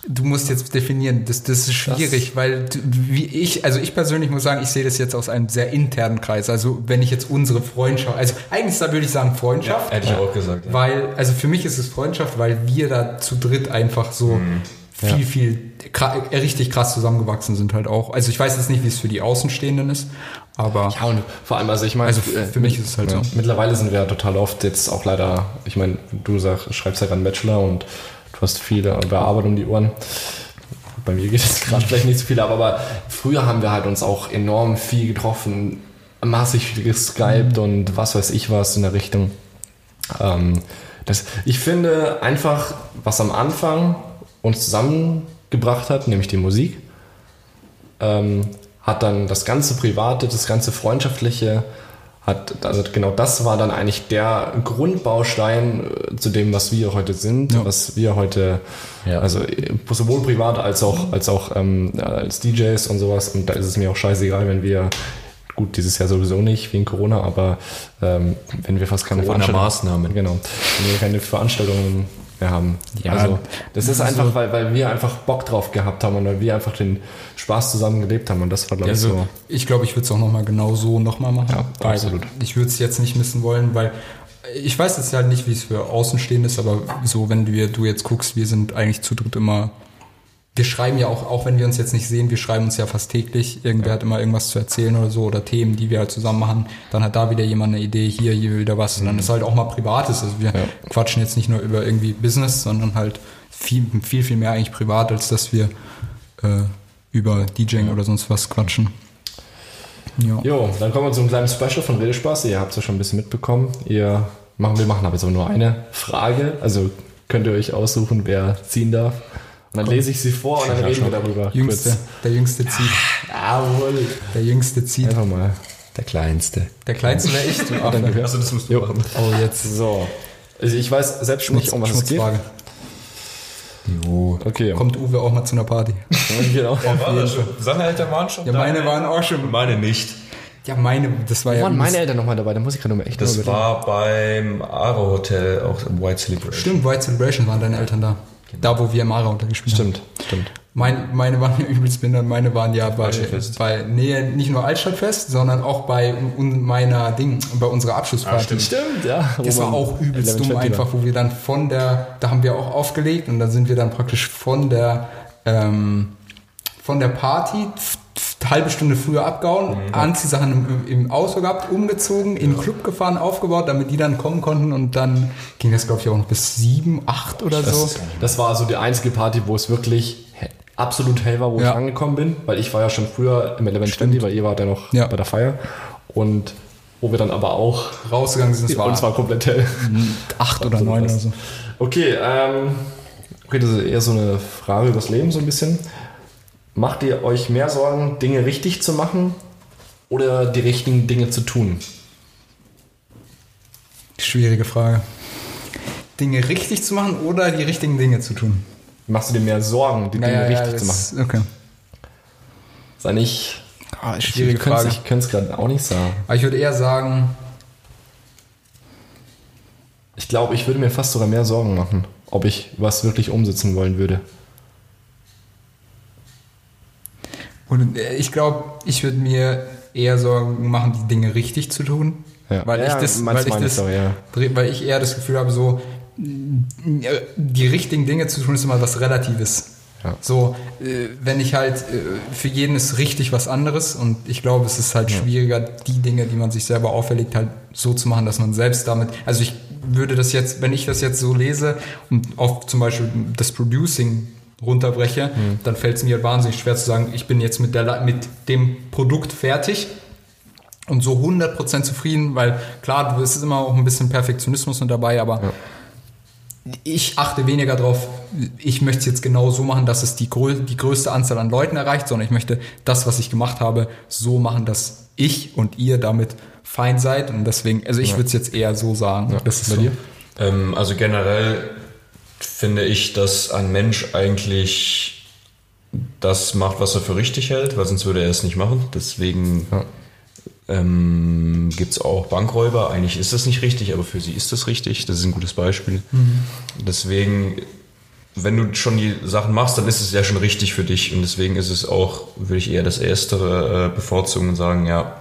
Du musst jetzt definieren, das, das ist schwierig, das weil wie ich, also ich persönlich muss sagen, ich sehe das jetzt aus einem sehr internen Kreis. Also wenn ich jetzt unsere Freundschaft, also eigentlich da würde ich sagen Freundschaft. Ja, hätte ich auch gesagt. Ja. Weil, also für mich ist es Freundschaft, weil wir da zu dritt einfach so mhm. viel, ja. viel richtig krass zusammengewachsen sind halt auch. Also ich weiß jetzt nicht, wie es für die Außenstehenden ist, aber. Ja, und vor allem, also ich meine. Also für, mich ist es halt so. Mittlerweile sind wir ja total oft jetzt auch leider, ich meine, du sagst, schreibst ja gerade einen Bachelor und Du hast viele Bearbeitung um die Ohren. Bei mir geht es gerade vielleicht nicht so viel ab, aber früher haben wir halt uns auch enorm viel getroffen, massig geskypt und was weiß ich was in der Richtung. Ähm, das, ich finde einfach, was am Anfang uns zusammengebracht hat, nämlich die Musik, ähm, hat dann das ganze Private, das ganze Freundschaftliche, hat, also genau das war dann eigentlich der Grundbaustein äh, zu dem, was wir heute sind, ja. was wir heute, ja. also äh, sowohl privat als auch, als auch ähm, als DJs und sowas. Und da ist es mir auch scheißegal, wenn wir gut, dieses Jahr sowieso nicht wegen Corona, aber ähm, wenn wir fast keine Veranstaltungen, genau, wenn wir keine Veranstaltungen haben. Ja, also das ist so- einfach, weil, weil wir einfach Bock drauf gehabt haben und weil wir einfach den Spaß zusammen gelebt haben und das war, glaube ich, Also, so. ich glaube, ich würde es auch nochmal genau so nochmal machen. Ja, weil absolut. Ich würde es jetzt nicht missen wollen, weil ich weiß jetzt halt nicht, wie es für Außenstehende ist, aber so, wenn du, du jetzt guckst, wir sind eigentlich zu dritt immer, wir schreiben ja auch, auch wenn wir uns jetzt nicht sehen, wir schreiben uns ja fast täglich. Irgendwer hat immer irgendwas zu erzählen oder so oder Themen, die wir halt zusammen machen. Dann hat da wieder jemand eine Idee, hier, hier wieder was. Und dann ist halt auch mal Privates. Also wir quatschen jetzt nicht nur über irgendwie Business, sondern halt viel, viel, viel mehr eigentlich privat, als dass wir äh, über DJing oder sonst was quatschen. Ja. Jo, dann kommen wir zu einem kleinen Special von Redespaß. Ihr habt es ja schon ein bisschen mitbekommen. Ihr machen, wir machen aber jetzt aber nur eine Frage. Also könnt ihr euch aussuchen, wer ziehen darf. Dann lese ich sie vor und dann reden wir darüber. Jüngste, Kurz. der Jüngste zieht. Jawohl. Der Jüngste zieht. Einfach mal. Der Kleinste. Der Kleinste wäre ich, du Affe. Also das musst du machen. Oh, jetzt. So. Also ich weiß selbst nicht, um was es geht. Schmutzfrage. Jo. Okay. Kommt Uwe auch mal zu einer Party? [laughs] genau. Seine Eltern waren schon Ja, meine waren auch schon. Meine nicht. Ja, meine, das war Wo ja. waren meine Eltern nochmal dabei? Da muss ich gerade mal echt Das noch war beim Aro Hotel, auch im White Celebration. Stimmt, White Celebration waren deine Eltern da. Da, wo wir Mara untergespielt haben. Stimmt, stimmt. Mein, meine waren ja übelst behindert. Meine waren ja bei, bei nee, nicht nur Altstadtfest, sondern auch bei un, meiner Ding, bei unserer Abschlussparty. Stimmt, ja. Das war man auch übelst 11 dumm einfach, wo wir dann von der, da haben wir auch aufgelegt und dann sind wir dann praktisch von der, ähm, von der Party halbe Stunde früher abgehauen, Anziehsachen im, im Auto gehabt, umgezogen, in den Club gefahren, aufgebaut, damit die dann kommen konnten und dann ging das glaube ich auch noch bis sieben, acht oder so. Das, das war so die einzige Party, wo es wirklich absolut hell war, wo Ja. ich angekommen bin, weil ich war ja schon früher im Eleven Twenty, weil ihr wart ja noch Ja. bei der Feier und wo wir dann aber auch Rausgegangen sind, es war, und es war komplett hell. [laughs] acht oder neun oder so. Okay, ähm, okay, das ist eher so eine Frage übers Leben so ein bisschen. Macht ihr euch mehr Sorgen, Dinge richtig zu machen oder die richtigen Dinge zu tun? Schwierige Frage. Dinge richtig zu machen oder die richtigen Dinge zu tun? Machst du dir mehr Sorgen, die Dinge richtig zu machen? das, okay. Sei nicht. Ah, Ich schwierige Frage. ich könnte es gerade auch nicht sagen. Aber ich würde eher sagen, Ich glaube, ich würde mir fast sogar mehr Sorgen machen, ob ich was wirklich umsetzen wollen würde. Und äh, ich glaube, ich würde mir eher Sorgen machen, die Dinge richtig zu tun. Ja. Weil, Ja, ich das, meinst weil, ich das, Story, ja. weil ich eher das Gefühl habe, so äh, die richtigen Dinge zu tun ist immer was Relatives. Ja. So, äh, wenn ich halt, für jeden ist richtig was anderes und ich glaube, es ist halt schwieriger, die Dinge, die man sich selber auferlegt, halt so zu machen, dass man selbst damit, also ich würde das jetzt, wenn ich das jetzt so lese und auf zum Beispiel das Producing runterbreche, dann fällt es mir halt wahnsinnig schwer zu sagen, ich bin jetzt mit, der, mit dem Produkt fertig und so 100% zufrieden, weil klar, es ist immer auch ein bisschen Perfektionismus mit dabei, aber ich achte weniger drauf, ich möchte es jetzt genau so machen, dass es die, grö die größte Anzahl an Leuten erreicht, sondern ich möchte das, was ich gemacht habe, so machen, dass ich und ihr damit fein seid und deswegen, also ich würde es jetzt eher so sagen. das ist Bei so. dir? Ähm, also generell finde ich, dass ein Mensch eigentlich das macht, was er für richtig hält, weil sonst würde er es nicht machen. Deswegen Ja. ähm, gibt es auch Bankräuber. Eigentlich ist das nicht richtig, aber für sie ist das richtig. Das ist ein gutes Beispiel. Deswegen, wenn du schon die Sachen machst, dann ist es ja schon richtig für dich. Und deswegen ist es auch, würde ich eher das Erstere äh, bevorzugen und sagen, ja,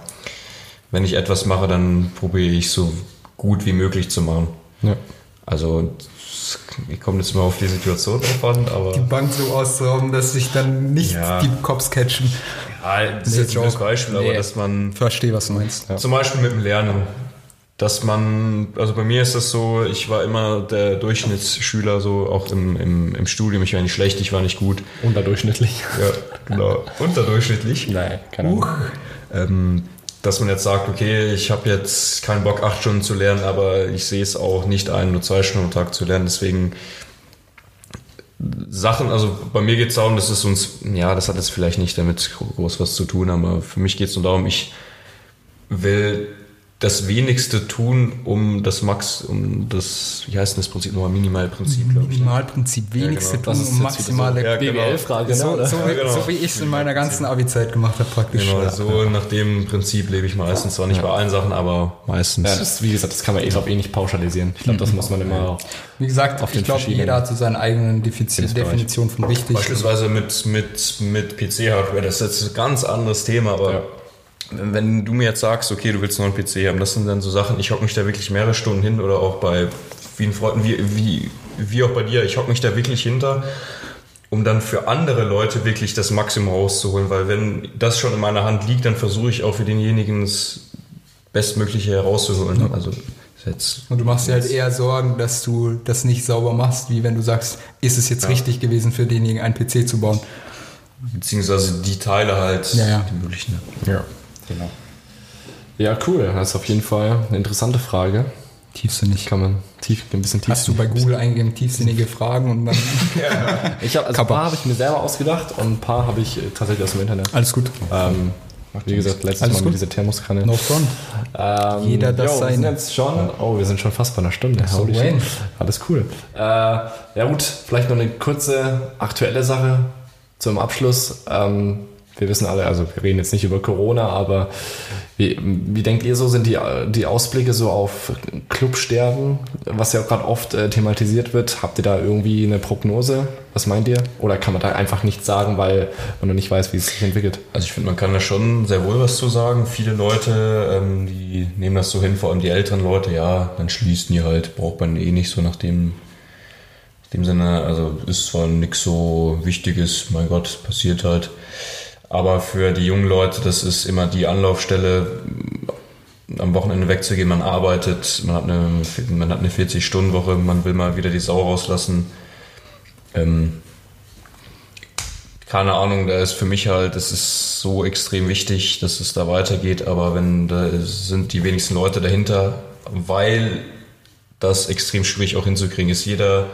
wenn ich etwas mache, dann probiere ich so gut wie möglich zu machen. Ja. Also, es- ich komme jetzt mal auf die Situation drauf an, aber. Die Bank so auszurauben, dass sich dann nicht Ja. die Cops catchen. Ja, das ist jetzt ein. Beispiel, aber Nee. dass man Verstehe, was du meinst. zum Beispiel mit dem Lernen, dass man, also bei mir ist das so, ich war immer der Durchschnittsschüler, so auch im, im, im Studium, ich war nicht schlecht, ich war nicht gut. Unterdurchschnittlich. Ja, genau. [laughs] Unterdurchschnittlich. Nein, keine Ahnung. Ähm, dass man jetzt sagt, okay, ich habe jetzt keinen Bock, acht Stunden zu lernen, aber ich sehe es auch nicht ein, nur zwei Stunden am Tag zu lernen. Deswegen Sachen, also bei mir geht es darum, dass es uns, ja, das hat jetzt vielleicht nicht damit groß was zu tun, aber für mich geht es nur darum, ich will das Wenigste tun, um das Max, um das, wie heißt denn das Prinzip nochmal? Minimalprinzip, glaube ich. ne? Minimalprinzip, wenigste genau. tun, Das ist um maximale... Ja, genau. BWL-Frage, so, oder? so, Ja, genau. so wie ich es in meiner ganzen Abi-Zeit gemacht habe praktisch. Genau, so nach dem Prinzip lebe ich meistens. Zwar nicht bei allen Sachen, aber meistens. Ja, das, wie gesagt, das kann man eh, glaub, eh nicht pauschalisieren. Ich glaube, das muss man immer. Wie gesagt, Auf den ich glaube, jeder hat so seine eigenen Defizi- Lebensbereich. Definition von richtig. Beispielsweise mit, mit, mit PC-Hardware, das ist jetzt ein ganz anderes Thema, aber Ja. Wenn, du mir jetzt sagst, okay, du willst einen neuen PC haben, das sind dann so Sachen, ich hocke mich da wirklich mehrere Stunden hin oder auch bei vielen Freunden, wie, wie, wie auch bei dir, ich hocke mich da wirklich hinter, um dann für andere Leute wirklich das Maximum rauszuholen, weil wenn das schon in meiner Hand liegt, dann versuche ich auch für denjenigen das Bestmögliche herauszuholen. Also ist jetzt Und du machst dir halt eher Sorgen, dass du das nicht sauber machst, wie wenn du sagst, ist es jetzt richtig gewesen für denjenigen, einen PC zu bauen. beziehungsweise die Teile halt, Ja, ja. die möglichen. Ja. Genau. Ja, cool. Das ist auf jeden Fall eine interessante Frage. Tiefsinnig. Kann man tief, ein bisschen tief. Hast du bei Google eingegeben, tiefsinnige Fragen und dann... [laughs] Ich hab, also ein paar habe ich mir selber ausgedacht und ein paar habe ich äh, tatsächlich aus dem Internet. Alles gut. Ähm, wie gesagt, letztes Alles Mal gut. mit dieser Thermoskanne. No front. Ähm, Jeder das jo, Wir sind jetzt schon, oh, wir sind schon fast bei einer Stunde. So. Wayne. Alles cool. Äh, ja gut, vielleicht noch eine kurze aktuelle Sache zum Abschluss. Ähm, wir wissen alle, also wir reden jetzt nicht über Corona, aber wie, wie denkt ihr so, sind die, die Ausblicke so auf Clubsterben, was ja auch gerade oft äh, thematisiert wird? Habt ihr da irgendwie eine Prognose? Was meint ihr? Oder kann man da einfach nichts sagen, weil man noch nicht weiß, wie es sich entwickelt? Also ich finde, man kann da schon sehr wohl was zu sagen. Viele Leute, ähm, die nehmen das so hin, vor allem die älteren Leute, ja, dann schließen die halt, braucht man eh nicht so nach dem, nach dem Sinne, also ist zwar nichts so Wichtiges, mein Gott, passiert halt. Aber für die jungen Leute, das ist immer die Anlaufstelle, am Wochenende wegzugehen, man arbeitet, man hat eine, eine 40-Stunden-Woche, man will mal wieder die Sau rauslassen. Ähm, keine Ahnung, da ist für mich halt, es ist so extrem wichtig, dass es da weitergeht, aber wenn da sind die wenigsten Leute dahinter, weil das extrem schwierig auch hinzukriegen ist. Jeder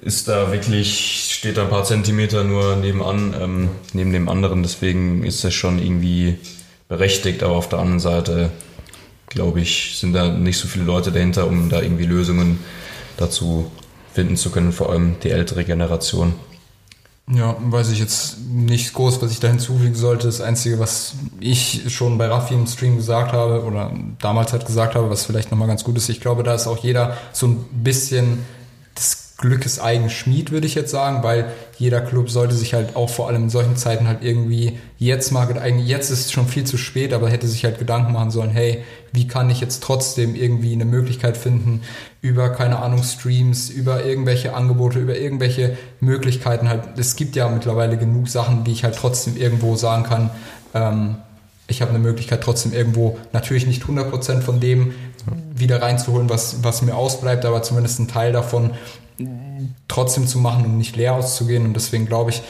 ist da wirklich, steht da ein paar Zentimeter nur nebenan, ähm, neben dem anderen, deswegen ist das schon irgendwie berechtigt, aber auf der anderen Seite, glaube ich, sind da nicht so viele Leute dahinter, um da irgendwie Lösungen dazu finden zu können, vor allem die ältere Generation. Ja, weiß ich jetzt nicht groß, was ich da hinzufügen sollte. Das Einzige, was ich schon bei Raffi im Stream gesagt habe oder damals halt gesagt habe, was vielleicht nochmal ganz gut ist, ich glaube, da ist auch jeder so ein bisschen Glückes eigen Schmied, würde ich jetzt sagen, weil jeder Club sollte sich halt auch vor allem in solchen Zeiten halt irgendwie jetzt mal, eigentlich jetzt ist es schon viel zu spät, aber hätte sich halt Gedanken machen sollen, hey, wie kann ich jetzt trotzdem irgendwie eine Möglichkeit finden, über, keine Ahnung, Streams, über irgendwelche Angebote, über irgendwelche Möglichkeiten halt, es gibt ja mittlerweile genug Sachen, die ich halt trotzdem irgendwo sagen kann, ähm, ich habe eine Möglichkeit trotzdem irgendwo, natürlich nicht 100% von dem wieder reinzuholen, was, was mir ausbleibt, aber zumindest einen Teil davon trotzdem zu machen und nicht leer auszugehen. Und deswegen glaube ich,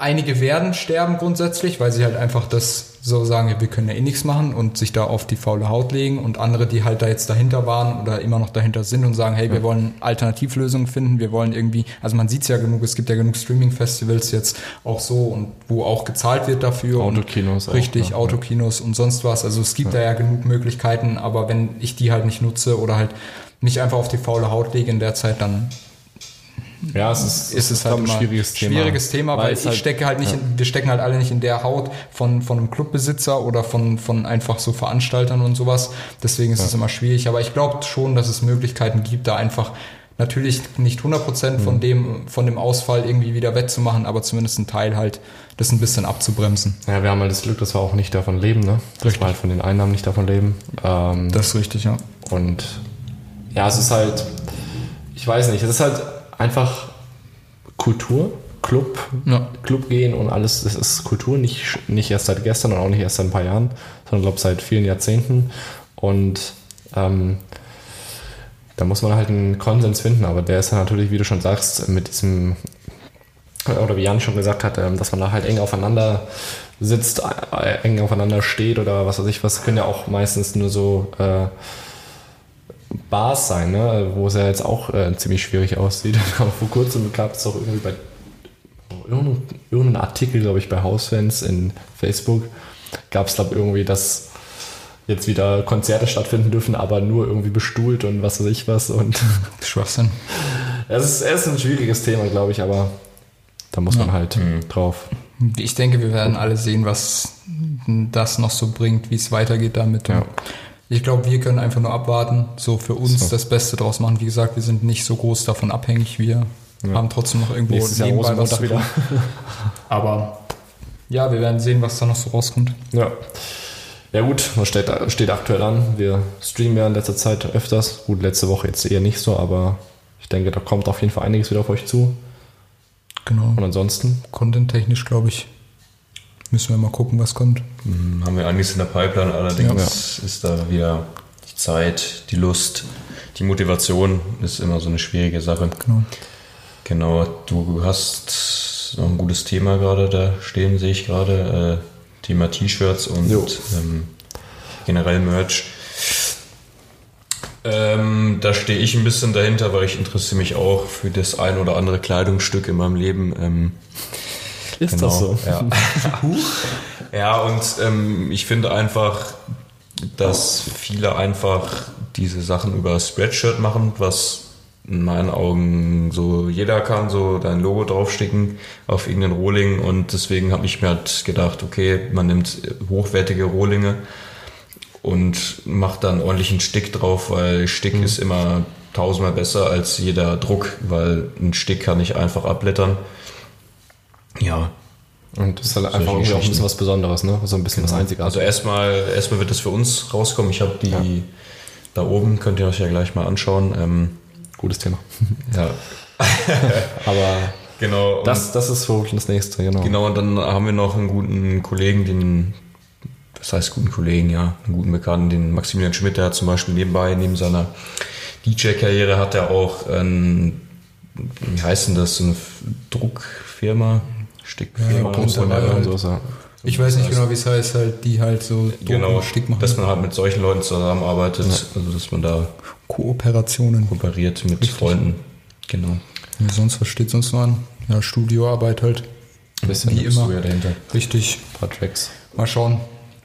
einige werden sterben grundsätzlich, weil sie halt einfach das so sagen, ja, wir können ja eh nichts machen und sich da auf die faule Haut legen und andere, die halt da jetzt dahinter waren oder immer noch dahinter sind und sagen, hey, wir wollen Alternativlösungen finden, wir wollen irgendwie, also man sieht es ja genug, es gibt ja genug Streaming-Festivals jetzt auch so und wo auch gezahlt wird dafür. Autokinos und auch, Richtig, ja. Autokinos und sonst was. Also es gibt da ja genug Möglichkeiten, aber wenn ich die halt nicht nutze oder halt nicht einfach auf die faule Haut lege in der Zeit, dann Ja, es ist, ist es halt ein schwieriges Thema. schwieriges Thema, weil, es ich halt- stecke halt nicht, in, wir stecken halt alle nicht in der Haut von, von einem Clubbesitzer oder von, von einfach so Veranstaltern und sowas. Deswegen ist es immer schwierig. Aber ich glaube schon, dass es Möglichkeiten gibt, da einfach natürlich nicht 100% Mhm. von dem, von dem Ausfall irgendwie wieder wettzumachen, aber zumindest ein Teil halt, das ein bisschen abzubremsen. Ja, wir haben halt das Glück, dass wir auch nicht davon leben, ne? Dass wir halt von den Einnahmen nicht davon leben. Ähm, ist richtig, ja. und ja, es ist halt, ich weiß nicht, es ist halt einfach Kultur, Club, Ja. Club gehen und alles, es ist Kultur, nicht, nicht erst seit gestern und auch nicht erst seit ein paar Jahren, sondern glaube seit vielen Jahrzehnten. Und ähm, da muss man halt einen Konsens finden, aber der ist ja natürlich, wie du schon sagst, mit diesem, oder wie Jan schon gesagt hat, ähm, dass man da halt eng aufeinander sitzt, äh, eng aufeinander steht oder was weiß ich was, können ja auch meistens nur so äh, Bars sein, ne? wo es ja jetzt auch äh, ziemlich schwierig aussieht. Aber [laughs] vor kurzem gab es auch irgendwie bei irgendein, irgendein Artikel, glaube ich, bei Hausfans in Facebook, gab es, glaube ich, irgendwie, dass jetzt wieder Konzerte stattfinden dürfen, aber nur irgendwie bestuhlt und was weiß ich was. Und [laughs] Schwachsinn. es ist, es ist ein schwieriges Thema, glaube ich, aber da muss man halt drauf. Ich denke, wir werden alle sehen, was das noch so bringt, wie es weitergeht damit. Ja. Ich glaube, wir können einfach nur abwarten, so für uns So. das Beste draus machen. Wie gesagt, wir sind nicht so groß davon abhängig. Wir haben trotzdem noch irgendwo Nächstes nebenbei was wieder. Aber ja, wir werden sehen, was da noch so rauskommt. Ja. Ja gut, was steht, steht aktuell an? Wir streamen ja in letzter Zeit öfters. Gut, letzte Woche jetzt eher nicht so, aber ich denke, da kommt auf jeden Fall einiges wieder auf euch zu. Genau. Und ansonsten, Content-technisch, glaube ich, müssen wir mal gucken, was kommt. Hm, Haben wir einiges in der Pipeline, allerdings ist da wieder die Zeit, die Lust, die Motivation ist immer so eine schwierige Sache. Genau. Genau, du hast noch ein gutes Thema gerade da stehen, sehe ich gerade. Äh, Thema T-Shirts und ähm, generell Merch. Ähm, da stehe ich ein bisschen dahinter, weil ich interessiere mich auch für das ein oder andere Kleidungsstück in meinem Leben. Ähm, ist Genau, das so? Ja, [laughs] ja und ähm, ich finde einfach, dass viele einfach diese Sachen über Spreadshirt machen, was in meinen Augen so jeder kann, so dein Logo draufsticken auf irgendeinen Rohling und deswegen habe ich mir halt gedacht, okay, man nimmt hochwertige Rohlinge und macht dann ordentlichen Stick drauf, weil Stick ist immer tausendmal besser als jeder Druck, weil ein Stick kann ich einfach abblättern. Ja, Und das ist halt einfach irgendwie auch ein bisschen was Besonderes, ne? So ein bisschen was also Einzigartiges. erstmal, erstmal wird das für uns rauskommen. Ich habe die da oben, könnt ihr euch ja gleich mal anschauen. Ähm, Gutes Thema. [laughs] ja, [laughs] Aber genau. Das, das ist wirklich das nächste, genau. genau, und dann haben wir noch einen guten Kollegen, den, das heißt guten Kollegen, ja, einen guten Bekannten, den Maximilian Schmidt, der hat zum Beispiel nebenbei, neben seiner DJ-Karriere hat er auch, ein, wie heißt denn das, so eine Druckfirma, Stickfirma, Ja, ja- und so ist er. Ich weiß nicht genau, wie es heißt, halt, die halt so Genau, Stick machen. dass man halt mit solchen Leuten zusammenarbeitet, also dass man da Kooperationen. kooperiert mit Freunden. Genau. Ja, sonst, was steht sonst noch an? Ja, Studioarbeit halt. Bisschen Wie immer. ja dahinter. Richtig. ein paar Tracks. Mal schauen.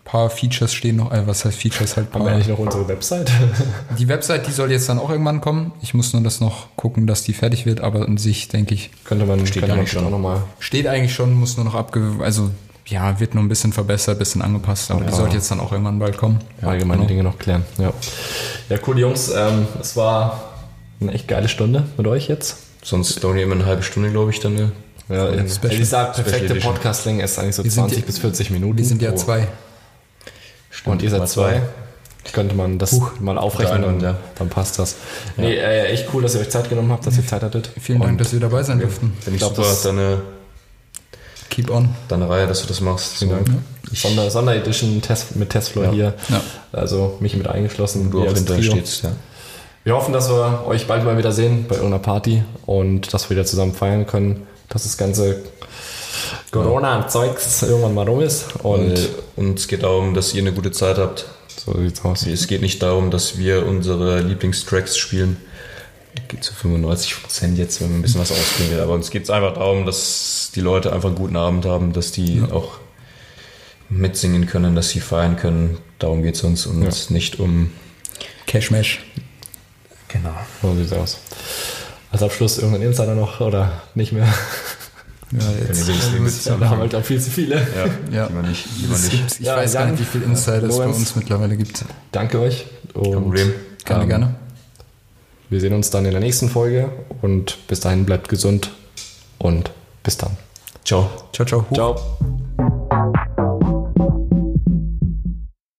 Ein paar Features stehen noch. Äh, was heißt Features halt? Haben wir eigentlich noch unsere Website? [laughs] Die Website, die soll jetzt dann auch irgendwann kommen. Ich muss nur das noch gucken, dass die fertig wird, aber an sich denke ich, könnte man, Steht könnte man eigentlich schon. auch nochmal. steht eigentlich schon, muss nur noch abge... Also, ja, wird nur ein bisschen verbessert, ein bisschen angepasst, aber die Ja. sollte jetzt dann auch irgendwann bald kommen. allgemeine genau. Dinge noch klären. Ja, ja cool, Jungs. Ähm, es war eine echt geile Stunde mit euch jetzt. Sonst dauert immer eine halbe Stunde, glaube ich, dann. Ne? Ja, Special- jetzt, ich sag, Special perfekte. Podcastlänge ist eigentlich so Wir sind 20 ja- bis 40 Minuten. Wir sind ja Oh. Zwei. Und ihr seid Mal zwei. Könnte man das Huch. mal aufrechnen und ja. dann passt das. Nee, äh, echt cool, dass ihr euch Zeit genommen habt, dass ihr Zeit hattet. Vielen Dank, dass wir dabei sein durften. Finde ich glaub, super, das- deine, Keep on. deine Reihe, dass du das machst. Vielen So. Dank. Sonder, Sonderedition Test, mit Testfloor Ja. hier. Ja. Also mich mit eingeschlossen. Du ihr auch als hinter Trio. stehst, ja. Wir hoffen, dass wir euch bald mal wieder sehen bei irgendeiner Party und dass wir wieder zusammen feiern können, dass das ganze Corona-Zeugs irgendwann mal rum ist. Und Und uns geht darum, dass ihr eine gute Zeit habt. so sieht's aus. Es geht nicht darum, dass wir unsere Lieblingstracks spielen. Geht zu 95 Prozent jetzt, wenn man ein bisschen was will. Aber uns geht es einfach darum, dass die Leute einfach einen guten Abend haben, dass die auch mitsingen können, dass sie feiern können. Darum geht es uns und Ja. nicht um. Cashmash. Genau. So sieht's aus. Als Abschluss irgendein Insider noch oder nicht mehr? Ja, jetzt. Ja, da haben wir halt auch viel zu viele. Ja, Ja. lieber nicht. Lieber nicht. gibt, ich Ja, weiß gar nicht, wie viele Insider es bei uns mittlerweile gibt. Danke euch. Und, Kein Problem. Gerne, ähm, gerne. Wir sehen uns dann in der nächsten Folge und bis dahin bleibt gesund und bis dann. Ciao. Ciao, ciao. Ciao.